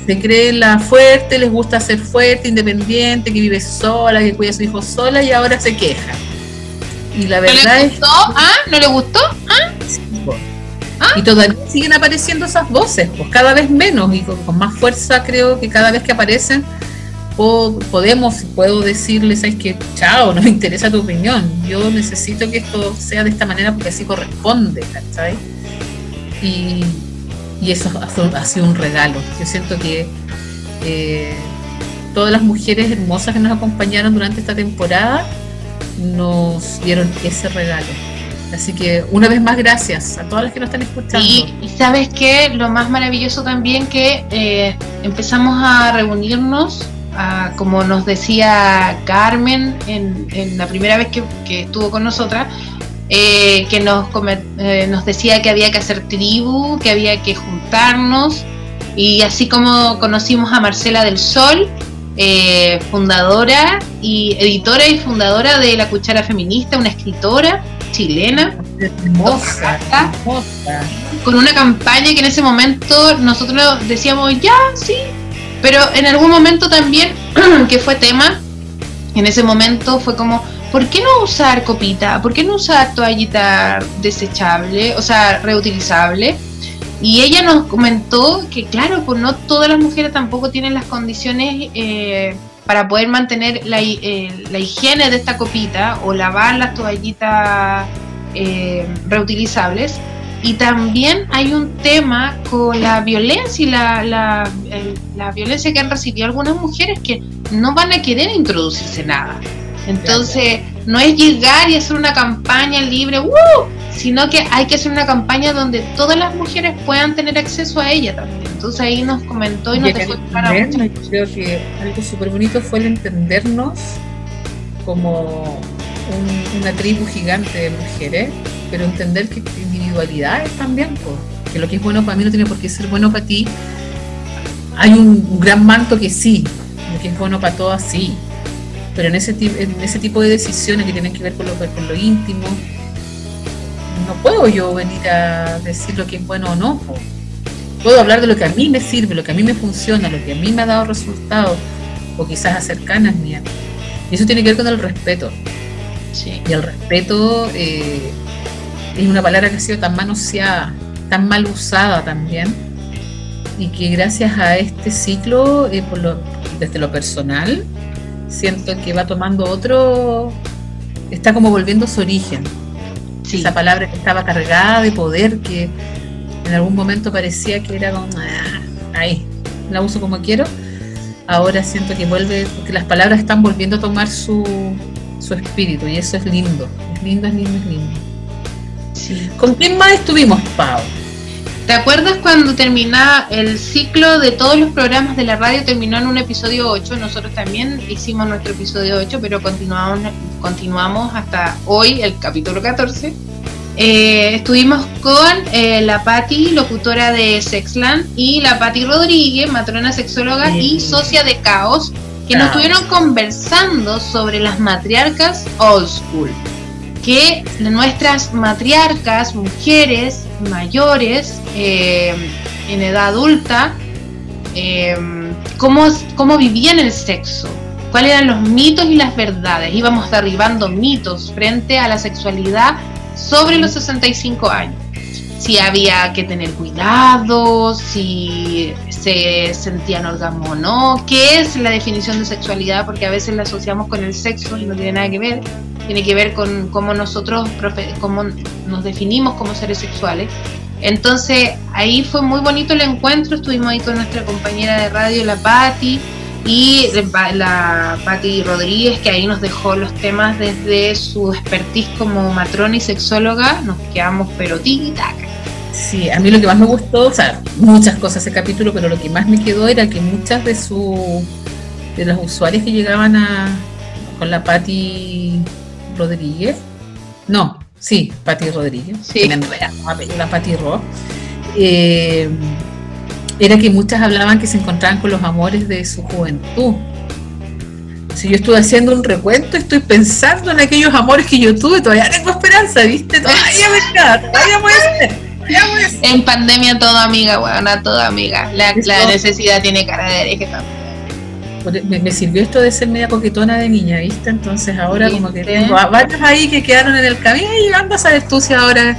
se cree la fuerte, les gusta ser fuerte, independiente, que vive sola, que cuida a su hijo sola y ahora se queja. Y la verdad ¿No le gustó? ¿Ah? ¿No le gustó? ¿Ah? ¿Ah? Y todavía siguen apareciendo esas voces, pues cada vez menos y con, más fuerza creo que cada vez que aparecen podemos, puedo decirles, ¿sabes que Chao, no me interesa tu opinión, yo necesito que esto sea de esta manera porque así corresponde, ¿cachai? Y, y eso ha sido un regalo. Yo siento que eh, todas las mujeres hermosas que nos acompañaron durante esta temporada nos dieron ese regalo. Así que una vez más gracias a todas las que nos están escuchando. Y, sabes que lo más maravilloso también que eh, empezamos a reunirnos, como nos decía Carmen en, la primera vez que, estuvo con nosotras, eh, que eh, nos decía que había que hacer tribu, que había que juntarnos, y así como conocimos a Marcela del Sol, eh, fundadora y editora y fundadora de La Cuchara Feminista, una escritora chilena, hermosa, con una campaña que en ese momento nosotros decíamos, ya, sí, pero en algún momento también, que fue tema, en ese momento fue como, ¿por qué no usar copita? ¿Por qué no usar toallita desechable, o sea, reutilizable? Y ella nos comentó que, claro, pues no todas las mujeres tampoco tienen las condiciones eh, para poder mantener eh, la, higiene de esta copita o lavar las toallitas eh, reutilizables. Y también hay un tema con la violencia y la, la, la, violencia que han recibido algunas mujeres que no van a querer introducirse nada. Entonces, no es llegar y hacer una campaña libre, sino que hay que hacer una campaña donde todas las mujeres puedan tener acceso a ella también. Entonces ahí nos comentó y, nos dejó Creo que algo súper bonito fue el entendernos como una tribu gigante de mujeres, pero entender que individualidades también, que lo que es bueno para mí no tiene por qué ser bueno para ti. Hay un, gran manto que sí, lo que es bueno para todas sí, pero en ese, en ese tipo de decisiones que tienen que ver con lo, con lo íntimo, no puedo yo venir a decir lo que es bueno o no. Puedo hablar de lo que a mí me sirve, lo que a mí me funciona, lo que a mí me ha dado resultados, o quizás hacer canas mías. Y eso tiene que ver con el respeto. Y el respeto eh, es una palabra que ha sido tan manoseada, tan mal usada también, y que gracias a este ciclo, eh, por lo, desde lo personal, siento que va tomando otro, está como volviendo su origen. Esa palabra que estaba cargada de poder, que en algún momento parecía que era como, ah, ahí, la uso como quiero. Ahora siento que vuelve, porque las palabras están volviendo a tomar su, su espíritu y eso es lindo. Es lindo, es lindo, es lindo. ¿Con quién más estuvimos, Pau? ¿Te acuerdas cuando terminaba el ciclo de todos los programas de la radio terminó en un episodio 8? Nosotros también hicimos nuestro episodio 8, pero continuamos, continuamos hasta hoy, el capítulo 14. Eh, estuvimos con eh, la Patti, locutora de Sexland, y la Patti Rodríguez, matrona sexóloga y socia de Caos, que nos estuvieron conversando sobre las matriarcas old school que nuestras matriarcas, mujeres mayores, eh, en edad adulta, eh, cómo, cómo vivían el sexo, cuáles eran los mitos y las verdades. Íbamos derribando mitos frente a la sexualidad sobre los 65 años. Si había que tener cuidado, si se sentían orgasmo o no, qué es la definición de sexualidad, porque a veces la asociamos con el sexo y no tiene nada que ver tiene que ver con cómo nosotros cómo nos definimos como seres sexuales. Entonces ahí fue muy bonito el encuentro, estuvimos ahí con nuestra compañera de radio, la Patti, y la Patti Rodríguez, que ahí nos dejó los temas desde su expertise como matrona y sexóloga, nos quedamos pero taca. Sí, a mí lo que más me gustó, o sea, muchas cosas ese capítulo, pero lo que más me quedó era que muchas de su de los usuarios que llegaban a con la Patti Rodríguez no, sí, Pati Rodríguez, sí. me la Pati Ro, eh, era que muchas hablaban que se encontraban con los amores de su juventud. Si yo estuve haciendo un recuento, estoy pensando en aquellos amores que yo tuve, todavía tengo esperanza, ¿viste? Todavía me queda, todavía puede ser. En pandemia toda amiga, buena, toda amiga. La, necesidad tiene cara de hereje también. Me, me, sirvió esto de ser media coquetona de niña, ¿viste? Entonces ahora como que tengo varios ahí que quedaron en el camino y llegando a si ahora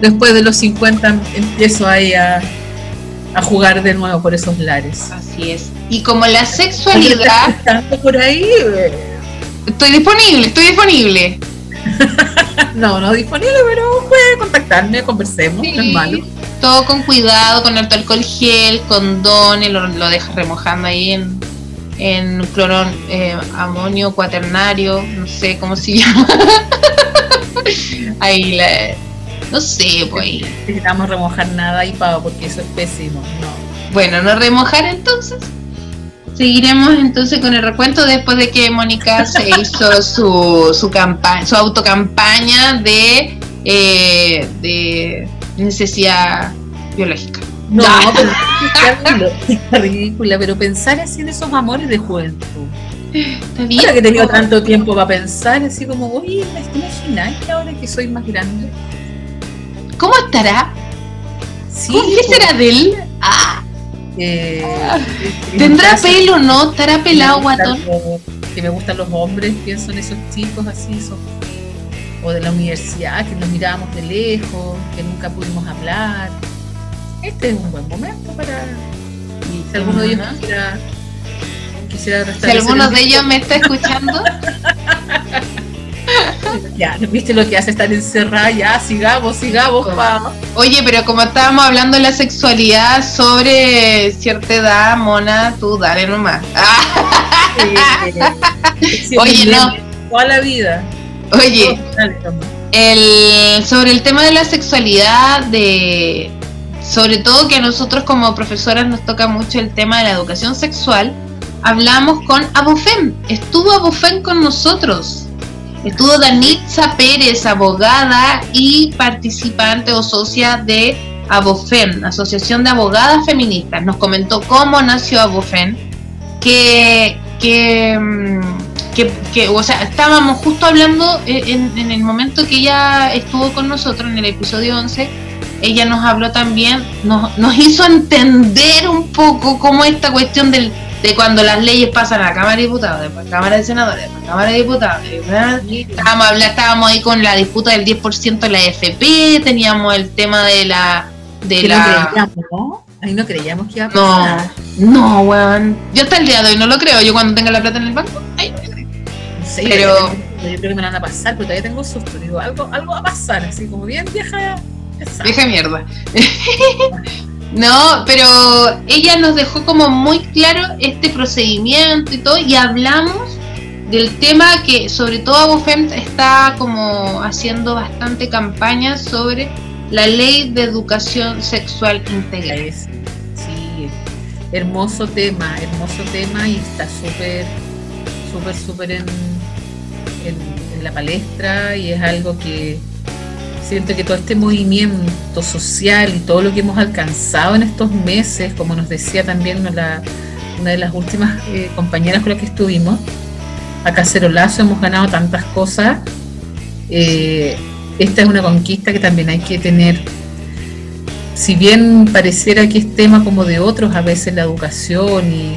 después de los 50 empiezo ahí a, a jugar de nuevo por esos lares. Así es. Y como la sexualidad... por ahí? Estoy disponible, estoy disponible. no, no disponible, pero puede contactarme, conversemos, no es malo. Todo con cuidado, con alto alcohol gel, con don, lo, lo dejas remojando ahí en, en clorón eh, amonio cuaternario, no sé cómo se llama. ahí la, no sé, pues. Necesitamos remojar nada ahí, Pau, porque eso es pésimo. No. Bueno, no remojar entonces. Seguiremos entonces con el recuento después de que Mónica se hizo su, su campaña, su autocampaña de, eh, de necesidad biológica. No, pero es ridícula, pero pensar así en esos amores de juventud. Está bien. Ahora que he tenido tanto tiempo para pensar, así como, oye, ¿te imaginas que ahora que soy más grande? ¿Cómo estará? Sí, ¿Qué pues. será de él? Ah. Eh, ¿Tendrá pelo no? ¿Estará pelado, guatón? Que me gustan los hombres, pienso en esos chicos así, o de la universidad, que nos mirábamos de lejos, que nunca pudimos hablar. Este es un buen momento para. si alguno de ellos quisiera, quisiera Si alguno de ellos me está escuchando. ya, ¿viste lo que hace estar encerrada? Ya, sigamos, sigamos, vamos. Oye, pero como estábamos hablando de la sexualidad sobre cierta edad, Mona, tú dale nomás. Oye, no. Toda la vida. Oye, el, sobre el tema de la sexualidad, de sobre todo que a nosotros como profesoras nos toca mucho el tema de la educación sexual, hablamos con Abofem. Estuvo Abofem con nosotros Estuvo Danitza Pérez, abogada y participante o socia de Abofem, Asociación de Abogadas Feministas. Nos comentó cómo nació Abofem, que, que, mm, que, o sea, estábamos justo hablando en, en, el momento que ella estuvo con nosotros en el episodio 11. Ella nos habló también, nos, nos hizo entender un poco cómo esta cuestión del de cuando las leyes pasan a la Cámara de Diputados, después a la Cámara de Senadores, después a la Cámara de Diputados. Estábamos, estábamos ahí con la disputa del 10% de la FP, teníamos el tema de la... De la... ¿no? Ahí no creíamos que iba a pasar. No, no, weón. Yo hasta el día de hoy no lo creo. Yo cuando tenga la plata en el banco, ahí no creo. pero... Yo, creo que me van a pasar, pero todavía tengo susto. Digo, algo, algo va a pasar, así como bien vieja. Vieja mierda. No, pero ella nos dejó como muy claro este procedimiento y todo, y hablamos del tema que sobre todo Abofem está como haciendo bastante campaña sobre la ley de educación sexual integral. Sí, hermoso tema, hermoso tema y está súper, súper, súper en, en la palestra y es algo que Siento que todo este movimiento social y todo lo que hemos alcanzado en estos meses, como nos decía también una, de las últimas eh, compañeras con las que estuvimos, a Cacerolazo hemos ganado tantas cosas. Eh, esta es una conquista que también hay que tener. Si bien pareciera que es tema como de otros, a veces la educación y,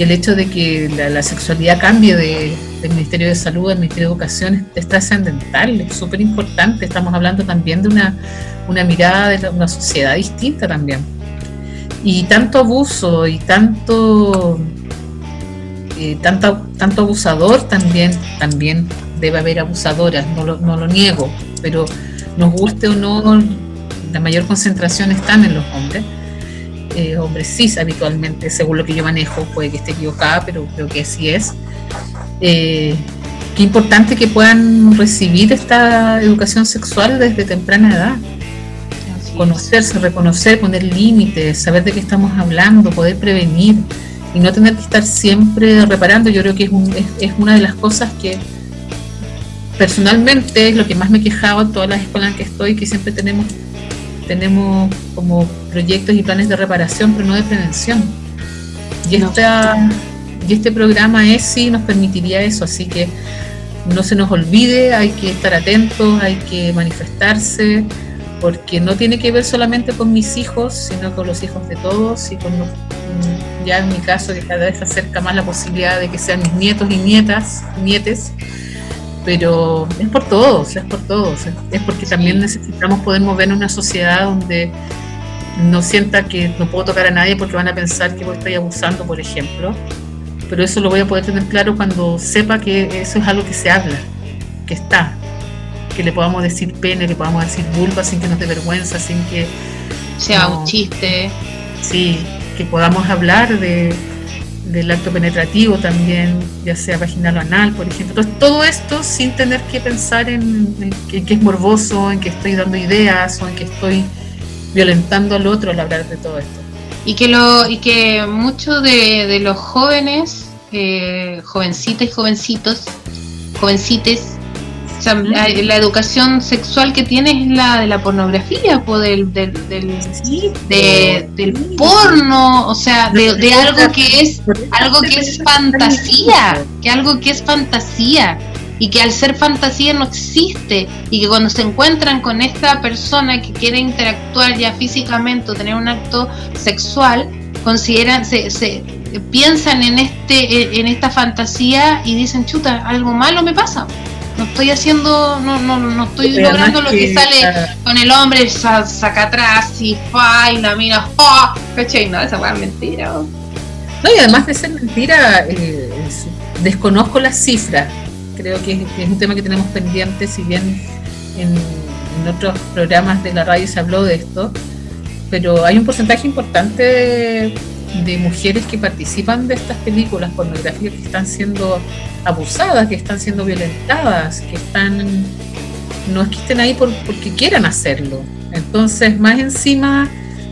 el hecho de que la sexualidad cambie de, del Ministerio de Salud, del Ministerio de Educación es, trascendental, es súper importante. Estamos hablando también de una, mirada de una sociedad distinta también. Y tanto abuso y tanto, eh, tanto, tanto abusador también, también debe haber abusadoras, no lo, no lo niego, pero nos guste o no, la mayor concentración están en los hombres. Eh, hombres cis habitualmente, según lo que yo manejo, puede que esté equivocada, pero creo que así es. Eh, qué importante que puedan recibir esta educación sexual desde temprana edad. Conocerse, reconocer, poner límites, saber de qué estamos hablando, poder prevenir y no tener que estar siempre reparando. Yo creo que es, es, una de las cosas que, personalmente es lo que más me he quejado en todas las escuelas en que estoy, que siempre tenemos, tenemos como proyectos y planes de reparación, pero no de prevención. Y, y este programa es sí nos permitiría eso, así que no se nos olvide, hay que estar atentos, hay que manifestarse, porque no tiene que ver solamente con mis hijos, sino con los hijos de todos y con los, mm, ya en mi caso que cada vez se acerca más la posibilidad de que sean mis nietos y nietas, nietes, pero es por todos, es por todos, es porque también necesitamos poder mover una sociedad donde no sienta que no puedo tocar a nadie porque van a pensar que estoy abusando, por ejemplo, pero eso lo voy a poder tener claro cuando sepa que eso es algo que se habla, que está, que le podamos decir pene, que podamos decir vulva sin que nos dé vergüenza, sin que sea un chiste. Sí, que podamos hablar de, del acto penetrativo también, ya sea vaginal o anal, por ejemplo. Entonces, todo esto sin tener que pensar en, que es morboso, en que estoy dando ideas o en que estoy violentando al otro al hablar de todo esto. Y que, lo, y que muchos de, los jóvenes, eh, jovencitas y jovencitos, jovencites, la, educación sexual que tiene es la de la pornografía, del, del, del, porno, o sea, de, algo que es algo que es fantasía, que algo que es fantasía y que al ser fantasía no existe y que cuando se encuentran con esta persona que quiere interactuar ya físicamente o tener un acto sexual, consideran, se, se piensan en este en esta fantasía y dicen, chuta, algo malo me pasa no estoy haciendo, no, no, no estoy logrando lo que, sale con el hombre, saca atrás y fa, y la mira, fa, ¿cachai? No, esa es mentira. No, y además de ser mentira, eh, desconozco las cifras. Creo que es, un tema que tenemos pendiente, si bien en, otros programas de la radio se habló de esto, pero hay un porcentaje importante de mujeres que participan de estas películas pornográficas que están siendo abusadas, que están siendo violentadas, que están no es que estén ahí por, porque quieran hacerlo. Entonces, más encima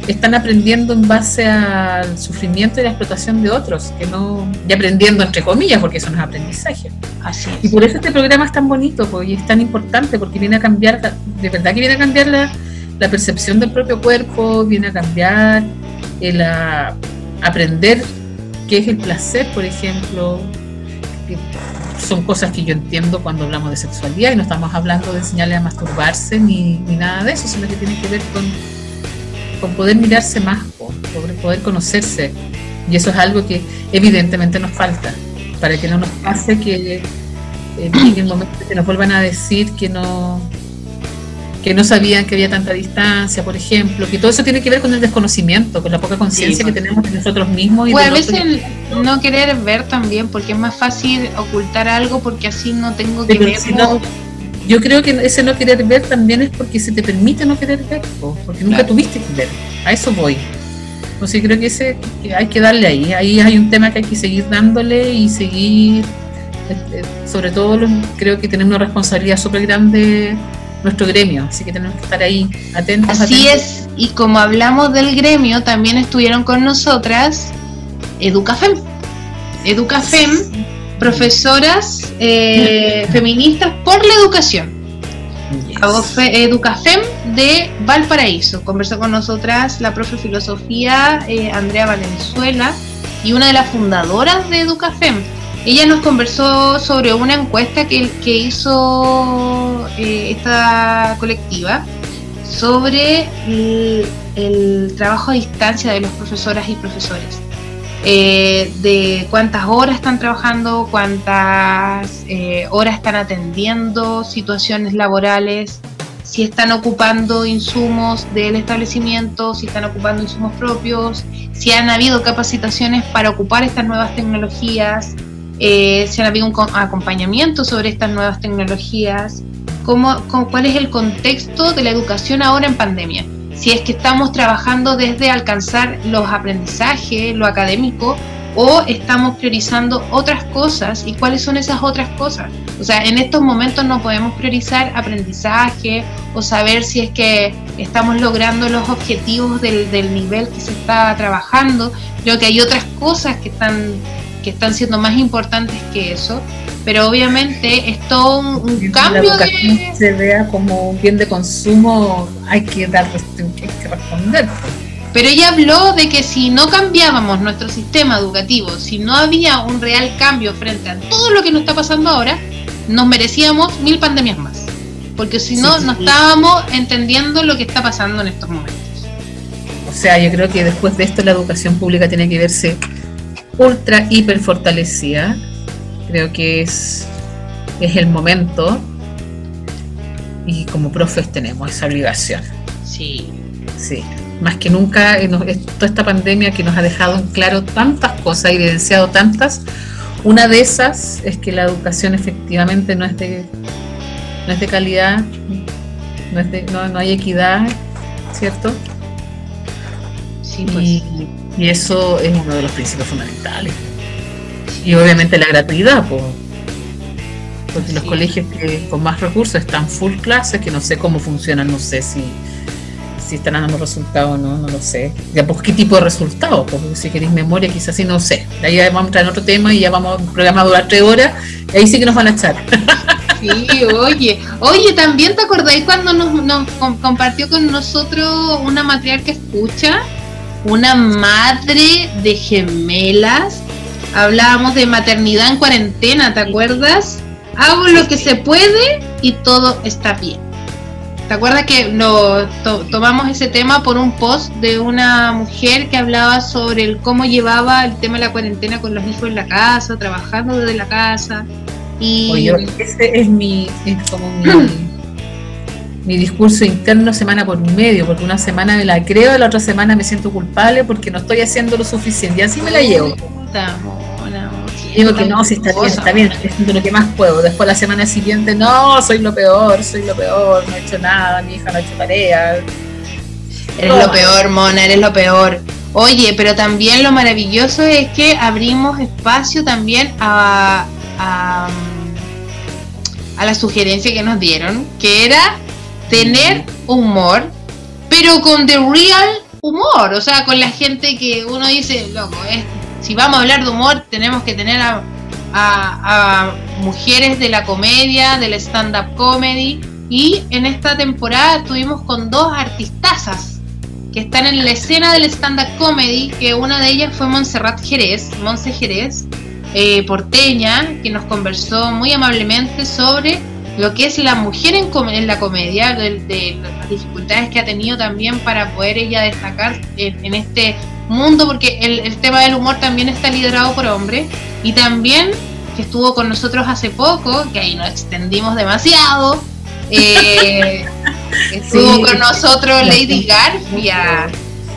están aprendiendo en base al sufrimiento y la explotación de otros, que no, y aprendiendo entre comillas, porque eso no es aprendizaje. Así Y por eso este programa es tan bonito pues, y es tan importante, porque viene a cambiar, de verdad que viene a cambiar la, la percepción del propio cuerpo, viene a cambiar el, aprender qué es el placer, por ejemplo, son cosas que yo entiendo cuando hablamos de sexualidad y no estamos hablando de enseñarle a masturbarse ni, nada de eso, sino que tiene que ver con, con poder mirarse más, con poder conocerse. Y eso es algo que evidentemente nos falta, para que no nos pase que eh, en el momento que nos vuelvan a decir que no, que no sabían que había tanta distancia, por ejemplo, que todo eso tiene que ver con el desconocimiento, con la poca conciencia que pues. tenemos de nosotros mismos. Y a veces no querer ver también, porque es más fácil ocultar algo porque así no tengo que ver. Yo creo que ese no querer ver también es porque se te permite no querer ver, porque nunca tuviste que ver. A eso voy. Entonces creo que ese hay que darle ahí. Ahí hay un tema que hay que seguir dándole y seguir, este, sobre todo creo que tenemos una responsabilidad súper grande nuestro gremio, así que tenemos que estar ahí atentos. Así es, y como hablamos del gremio, también estuvieron con nosotras Educafem. Educafem, profesoras eh, feministas por la educación. Educafem de Valparaíso. Conversó con nosotras la profe filosofía eh, Andrea Valenzuela y una de las fundadoras de Educafem, ella nos conversó sobre una encuesta que, que hizo eh, esta colectiva sobre el, trabajo a distancia de los profesoras y profesores. Eh, de cuántas horas están trabajando, cuántas eh, horas están atendiendo situaciones laborales, si están ocupando insumos del establecimiento, si están ocupando insumos propios, si han habido capacitaciones para ocupar estas nuevas tecnologías, eh, si ha habido un acompañamiento sobre estas nuevas tecnologías, cómo, cuál es el contexto de la educación ahora en pandemia. Si es que estamos trabajando desde alcanzar los aprendizajes, lo académico, o estamos priorizando otras cosas y cuáles son esas otras cosas. O sea, en estos momentos no podemos priorizar aprendizaje o saber si es que estamos logrando los objetivos del, del nivel que se está trabajando. Creo que hay otras cosas que están que están siendo más importantes que eso, pero obviamente es todo un, cambio de... se vea como un bien de consumo, hay que dar hay que responder. Pero ella habló de que si no cambiábamos nuestro sistema educativo, si no había un real cambio frente a todo lo que nos está pasando ahora, nos merecíamos mil pandemias más. Porque si no, no estábamos entendiendo lo que está pasando en estos momentos. O sea, yo creo que después de esto la educación pública tiene que verse ultra, hiper fortalecida Creo que es, es el momento y como profes tenemos esa obligación. Sí. Sí. Más que nunca, eh, toda esta pandemia que nos ha dejado en claro tantas cosas, evidenciado tantas, una de esas es que la educación efectivamente no es de, no es de calidad, no, es de, no, no hay equidad, ¿cierto? Sí, pues. y, y eso es uno de los principios fundamentales. Y obviamente la gratuidad, porque los colegios que con más recursos están full clases, que no sé cómo funcionan, no sé si, si están dando resultados o no, no lo sé. Ya, pues, ¿Qué tipo de resultados? Porque si queréis memoria, quizás sí, no sé. Ahí vamos a entrar en otro tema y ya vamos, a programa a durar tres horas, y ahí sí que nos van a echar. Sí, oye, oye, también te acordáis cuando nos, nos compartió con nosotros una material que escucha, una madre de gemelas hablábamos de maternidad en cuarentena, ¿te acuerdas? Hago lo que se puede y todo está bien. ¿Te acuerdas que no, tomamos ese tema por un post de una mujer que hablaba sobre el cómo llevaba el tema de la cuarentena con los hijos en la casa, trabajando desde la casa? Y Oye, ese es mi, es como mi, mi discurso interno semana por medio, porque una semana me la creo la otra semana me siento culpable porque no estoy haciendo lo suficiente y así me la llevo. Digo que no, si está bien, está bien, estoy haciendo lo que más puedo. Después la semana siguiente, no, soy lo peor, soy lo peor, no he hecho nada, mi hija no ha hecho tarea. Eres lo peor, Mona, eres lo peor. Oye, pero también lo maravilloso es que abrimos espacio también a, a, a la sugerencia que nos dieron, que era tener humor, pero con the real humor, o sea, con la gente que uno dice, loco, si vamos a hablar de humor, tenemos que tener a, mujeres de la comedia, del stand-up comedy. Y en esta temporada estuvimos con dos artistazas que están en la escena del stand-up comedy, que una de ellas fue Montserrat Jerez, Monse Jerez, eh, porteña, que nos conversó muy amablemente sobre lo que es la mujer en, en la comedia, de, las dificultades que ha tenido también para poder ella destacar en este mundo, porque el, tema del humor también está liderado por hombres, y también que estuvo con nosotros hace poco, que ahí nos extendimos demasiado, eh, estuvo con nosotros Lady Garfia,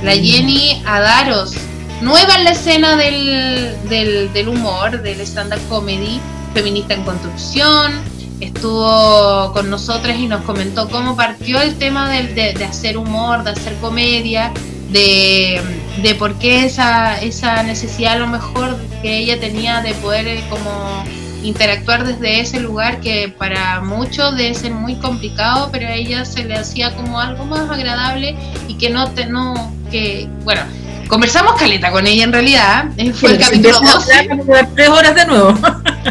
la Jenny Adaros, nueva en la escena del, del, humor, del stand-up comedy, feminista en construcción, estuvo con nosotros y nos comentó cómo partió el tema de, de hacer humor, de hacer comedia, de de por qué esa, esa necesidad a lo mejor que ella tenía de poder eh, como interactuar desde ese lugar que para muchos debe ser muy complicado, pero a ella se le hacía como algo más agradable y que no te no que bueno, conversamos caleta con ella en realidad, eh, fue el capítulo 12. Tres horas de nuevo.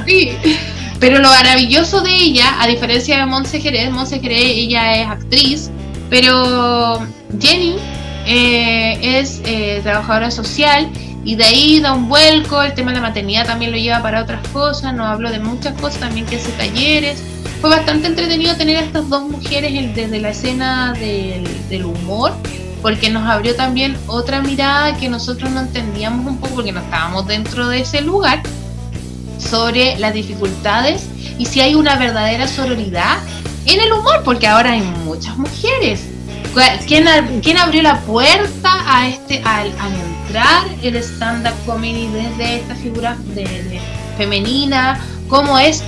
sí. Pero lo maravilloso de ella, a diferencia de Monse Jerez, Monse Jerez ella es actriz, pero Jenny eh, es eh, trabajadora social y de ahí da un vuelco, el tema de la maternidad también lo lleva para otras cosas, nos habló de muchas cosas, también que hace talleres. Fue bastante entretenido tener a estas dos mujeres desde la escena del, humor, porque nos abrió también otra mirada que nosotros no entendíamos un poco porque no estábamos dentro de ese lugar, sobre las dificultades y si hay una verdadera sororidad en el humor, porque ahora hay muchas mujeres ¿Quién, ¿Quién, abrió la puerta a este al, entrar el stand-up comedy desde esta figura de, femenina? ¿Cómo es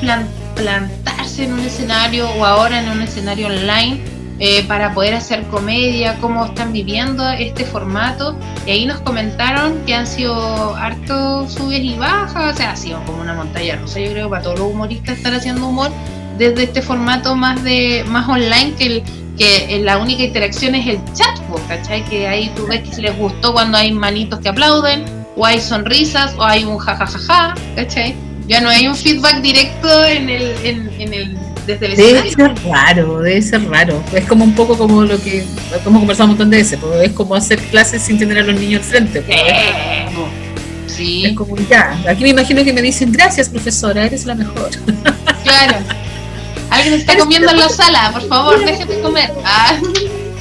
plantarse en un escenario o ahora en un escenario online eh, para poder hacer comedia? ¿Cómo están viviendo este formato? Y ahí nos comentaron que han sido hartos subes y bajas, o sea, ha sido como una montaña rusa. Yo creo para todos los humoristas estar haciendo humor desde este formato más de más online que el que la única interacción es el chat, ¿cachai? Que ahí tú ves que les gustó cuando hay manitos que aplauden, o hay sonrisas, o hay un jajajaja, ¿cachai? Ya no hay un feedback directo en el, en, en el desde el Debe ser raro, debe ser raro. Es como un poco como lo que hemos conversado un montón de veces, porque es como hacer clases sin tener a los niños al frente. sí. Es como ya. Aquí me imagino que me dicen, gracias profesora, eres la mejor. Claro. Alguien está comiendo en la sala, por favor, déjeme comer. Ah.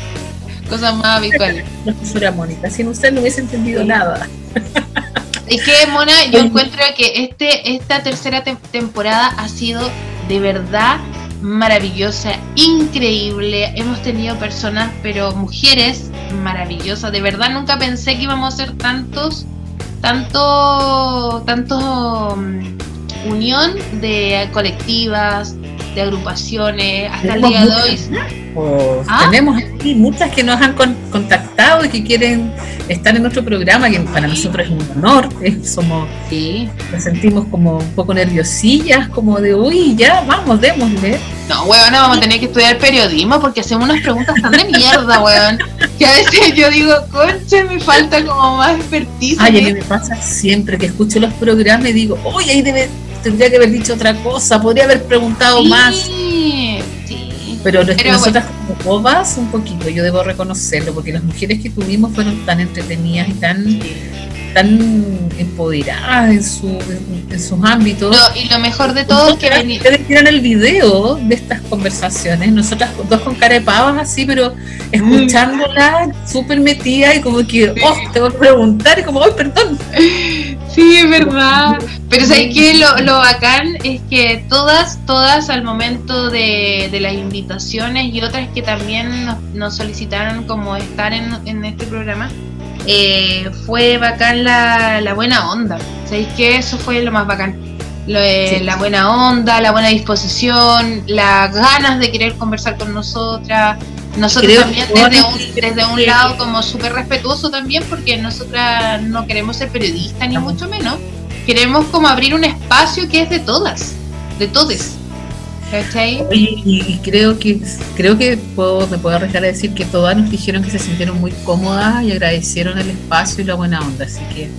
Cosas más habituales. Profesora Mónica, sin usted no hubiese entendido nada. Es que, Mona, yo encuentro que este, esta tercera temporada ha sido de verdad maravillosa, increíble. Hemos tenido personas, pero mujeres maravillosas. De verdad nunca pensé que íbamos a ser tantos, tanto, tanto mm, unión de colectivas, de agrupaciones, hasta el día de hoy. ¿Ah? Tenemos aquí muchas que nos han contactado y que quieren estar en nuestro programa, que para nosotros es un honor. ¿eh? Somos, sí. nos sentimos como un poco nerviosillas, como de, uy, ya, vamos, démosle. No, weón, vamos a tener que estudiar periodismo porque hacemos unas preguntas tan de mierda, weón. Que a veces yo digo, conche, me falta como más expertise. Ay, a mí me pasa siempre que escucho los programas y digo, uy, ahí debe tendría que haber dicho otra cosa, podría haber preguntado más. Sí. Pero, nosotras como bobas, un poquito, yo debo reconocerlo, porque las mujeres que tuvimos fueron tan entretenidas y tan tan empoderadas en, su, en, sus ámbitos. y lo mejor de todo es que ustedes tiran el video de estas conversaciones, nosotras dos con cara de pavas así, pero escuchándola súper metida y como que, oh, tengo que preguntar y como, ay, perdón. Sí, es verdad. Pero ¿sabes qué? Lo, lo bacán es que todas, todas al momento de, de las invitaciones y otras que también nos, solicitaron como estar en, en este programa, eh, fue bacán la, la, buena onda. ¿Sabéis qué? Eso fue lo más bacán. La buena onda, la buena disposición, las ganas de querer conversar con nosotras. Nosotros también desde un, desde un lado como súper respetuoso también porque nosotras no queremos ser periodistas ni mucho menos. Queremos como abrir un espacio que es de todas, de todes. Y, creo que creo que puedo, me puedo arriesgar a decir que todas nos dijeron que se sintieron muy cómodas y agradecieron el espacio y la buena onda, así que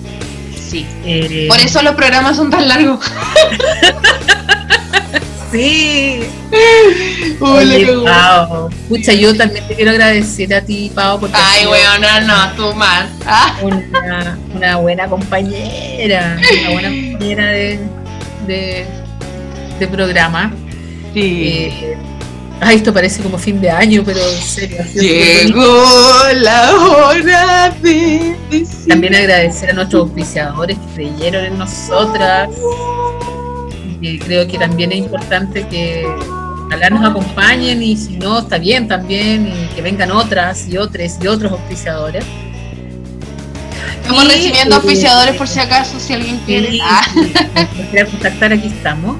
sí. Eh, Por eso los programas son tan largos. sí. Oye, Pau. Pucha, yo también te quiero agradecer a ti, Pau, porque Ay, weón, no, no, tú más. Ah. Una, una, buena compañera, una buena compañera de, de, de programa. Sí. Eh, ay, esto parece como fin de año, pero en serio. Llegó la hora de También agradecer a nuestros auspiciadores que creyeron en nosotras. Y creo que también es importante que ojalá nos acompañen y si no, está bien también, y que vengan otras y otros y otros auspiciadores. Estamos recibiendo auspiciadores por si acaso, si alguien quiere. Ah. contactar, aquí estamos.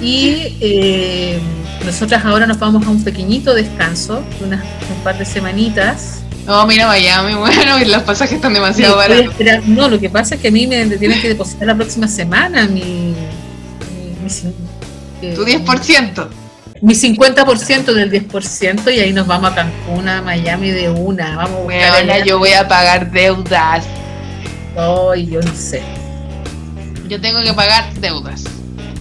Y eh, nosotras ahora nos vamos a un pequeñito descanso, unas, un par de semanitas. No, mira Miami, bueno, y los pasajes están demasiado baratos. No, lo que pasa es que a mí me tienen que depositar la próxima semana mi... mi, tu 10%. Mi 50% del 10% y ahí nos vamos a Cancún, a Miami de una. Vamos a bueno, yo voy a pagar deudas. Ay, yo no sé. Yo tengo que pagar deudas.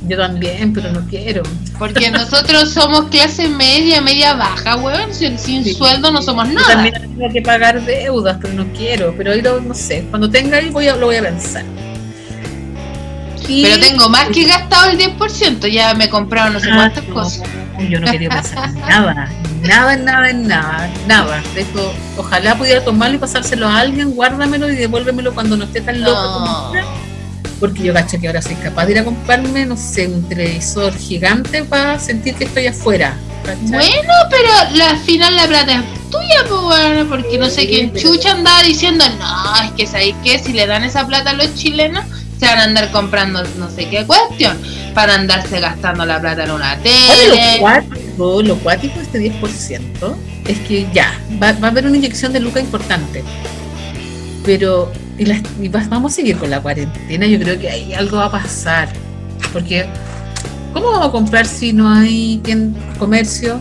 Yo también, pero no quiero. Porque nosotros somos clase media, media baja, weón. Sin, sueldo no somos nada. Yo también tengo que pagar deudas, pero no quiero. Pero ahí no sé. Cuando tenga ahí voy a, lo voy a pensar. Pero tengo más que gastado el 10%. Ya me he comprado no sé ah, cuántas cosas. Yo no quería pasar nada. Nada, nada, nada, nada. De ojalá pudiera tomarlo y pasárselo a alguien, guárdamelo y devuélvemelo cuando no esté tan loco como porque yo cacho que ahora soy capaz de ir a comprarme, no sé, un televisor gigante para sentir que estoy afuera. Bueno, pero al final la plata es tuya, pues bueno, porque no sé quién chucha andaba diciendo, no, es que sabéis que si le dan esa plata a los chilenos, se van a andar comprando no sé qué cuestión, para andarse gastando la plata en una tele. lo cuático, lo cuático este 10% es que ya, va, va a haber una inyección de luca importante, pero y, vamos a seguir con la cuarentena, yo creo que ahí algo va a pasar. Porque, ¿cómo vamos a comprar si no hay comercio?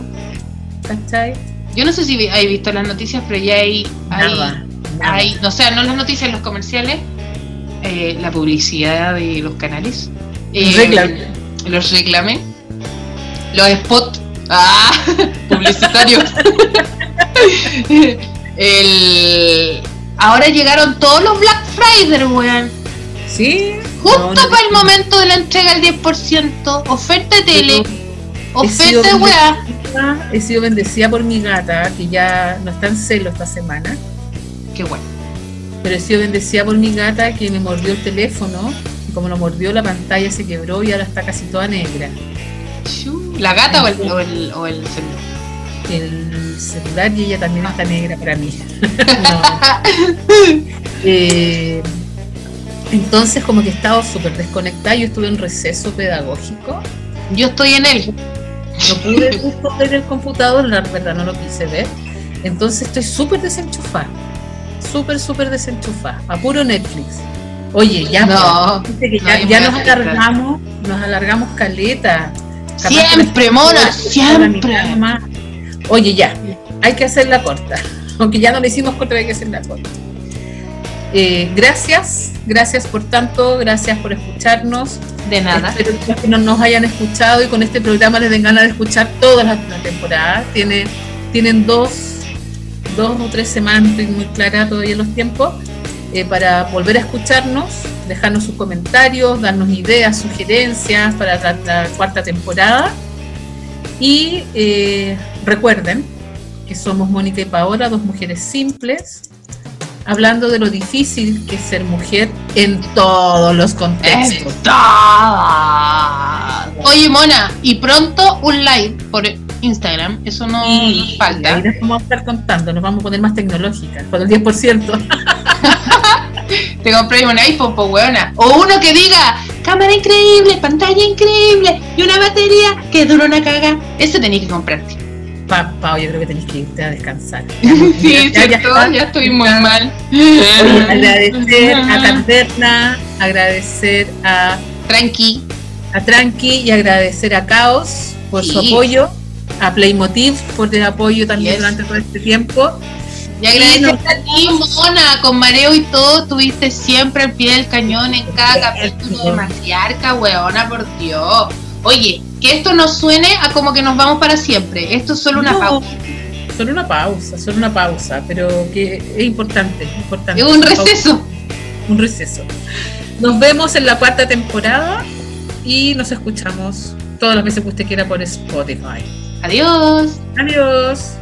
¿Cachai? Yo no sé si hay visto las noticias, pero ya hay. hay, o sea, no las noticias, los comerciales, eh, la publicidad de los canales. Eh, los reclamé. Los spots. Ah, publicitarios. el, ahora llegaron todos los Black Friday, weón. Sí. Justo para el momento de la entrega del 10%. Oferta de tele. oferta de weá. He sido bendecida por mi gata, que ya no está en celo esta semana. Qué bueno. Pero he sido bendecida por mi gata que me mordió el teléfono. Y como lo mordió, la pantalla se quebró y ahora está casi toda negra. ¿La gata o el, o el, celular? El celular y ella también está negra para mí. Eh, entonces como que he estado súper desconectada, yo estuve en receso pedagógico. Yo estoy en él. No pude ver el computador, la verdad no lo quise ver. Entonces estoy súper desenchufada. Súper, súper desenchufada. A puro Netflix. Oye, ya, no, ya, nos alargamos, nos alargamos caleta siempre, mona, siempre. Oye, ya, hay que hacerla corta. Aunque ya no le hicimos corta, hay que hacerla corta. Eh, gracias, gracias por tanto, gracias por escucharnos. De nada. Espero que no nos hayan escuchado y con este programa les den ganas de escuchar todas las temporadas. Tiene, tienen dos, dos o tres semanas, estoy muy clara todavía los tiempos, eh, para volver a escucharnos dejarnos sus comentarios, darnos ideas, sugerencias para la, cuarta temporada. Y eh, recuerden que somos Mónica y Paola, dos mujeres simples, hablando de lo difícil que es ser mujer en todos los contextos. Oye, Mona, y pronto un live por Instagram, eso no falta. ahí nos vamos a estar contando, nos vamos a poner más tecnológicas, con el 10%. te compré un iPhone, pues weona. O uno que diga, cámara increíble, pantalla increíble y una batería que dura una caga. Eso tenéis que comprarte. Pau, yo creo que tenéis que irte a descansar. sí, ya, ya, estoy muy mal. agradecer a Caterna, agradecer a Tranqui, a Tranqui y agradecer a Caos por su apoyo, a Playmotiv por el apoyo también durante todo este tiempo. Y agradecerte a ti, Mona, con mareo y todo, tuviste siempre al pie del cañón en cada capítulo de Matriarca, weona, por Dios. Oye, que esto no suene a como que nos vamos para siempre. Esto es solo una pausa. Solo una pausa, solo una pausa, pero que es importante, importante. Es un receso. Un receso. Nos vemos en la cuarta temporada y nos escuchamos todas las veces que usted quiera por Spotify. Adiós. Adiós.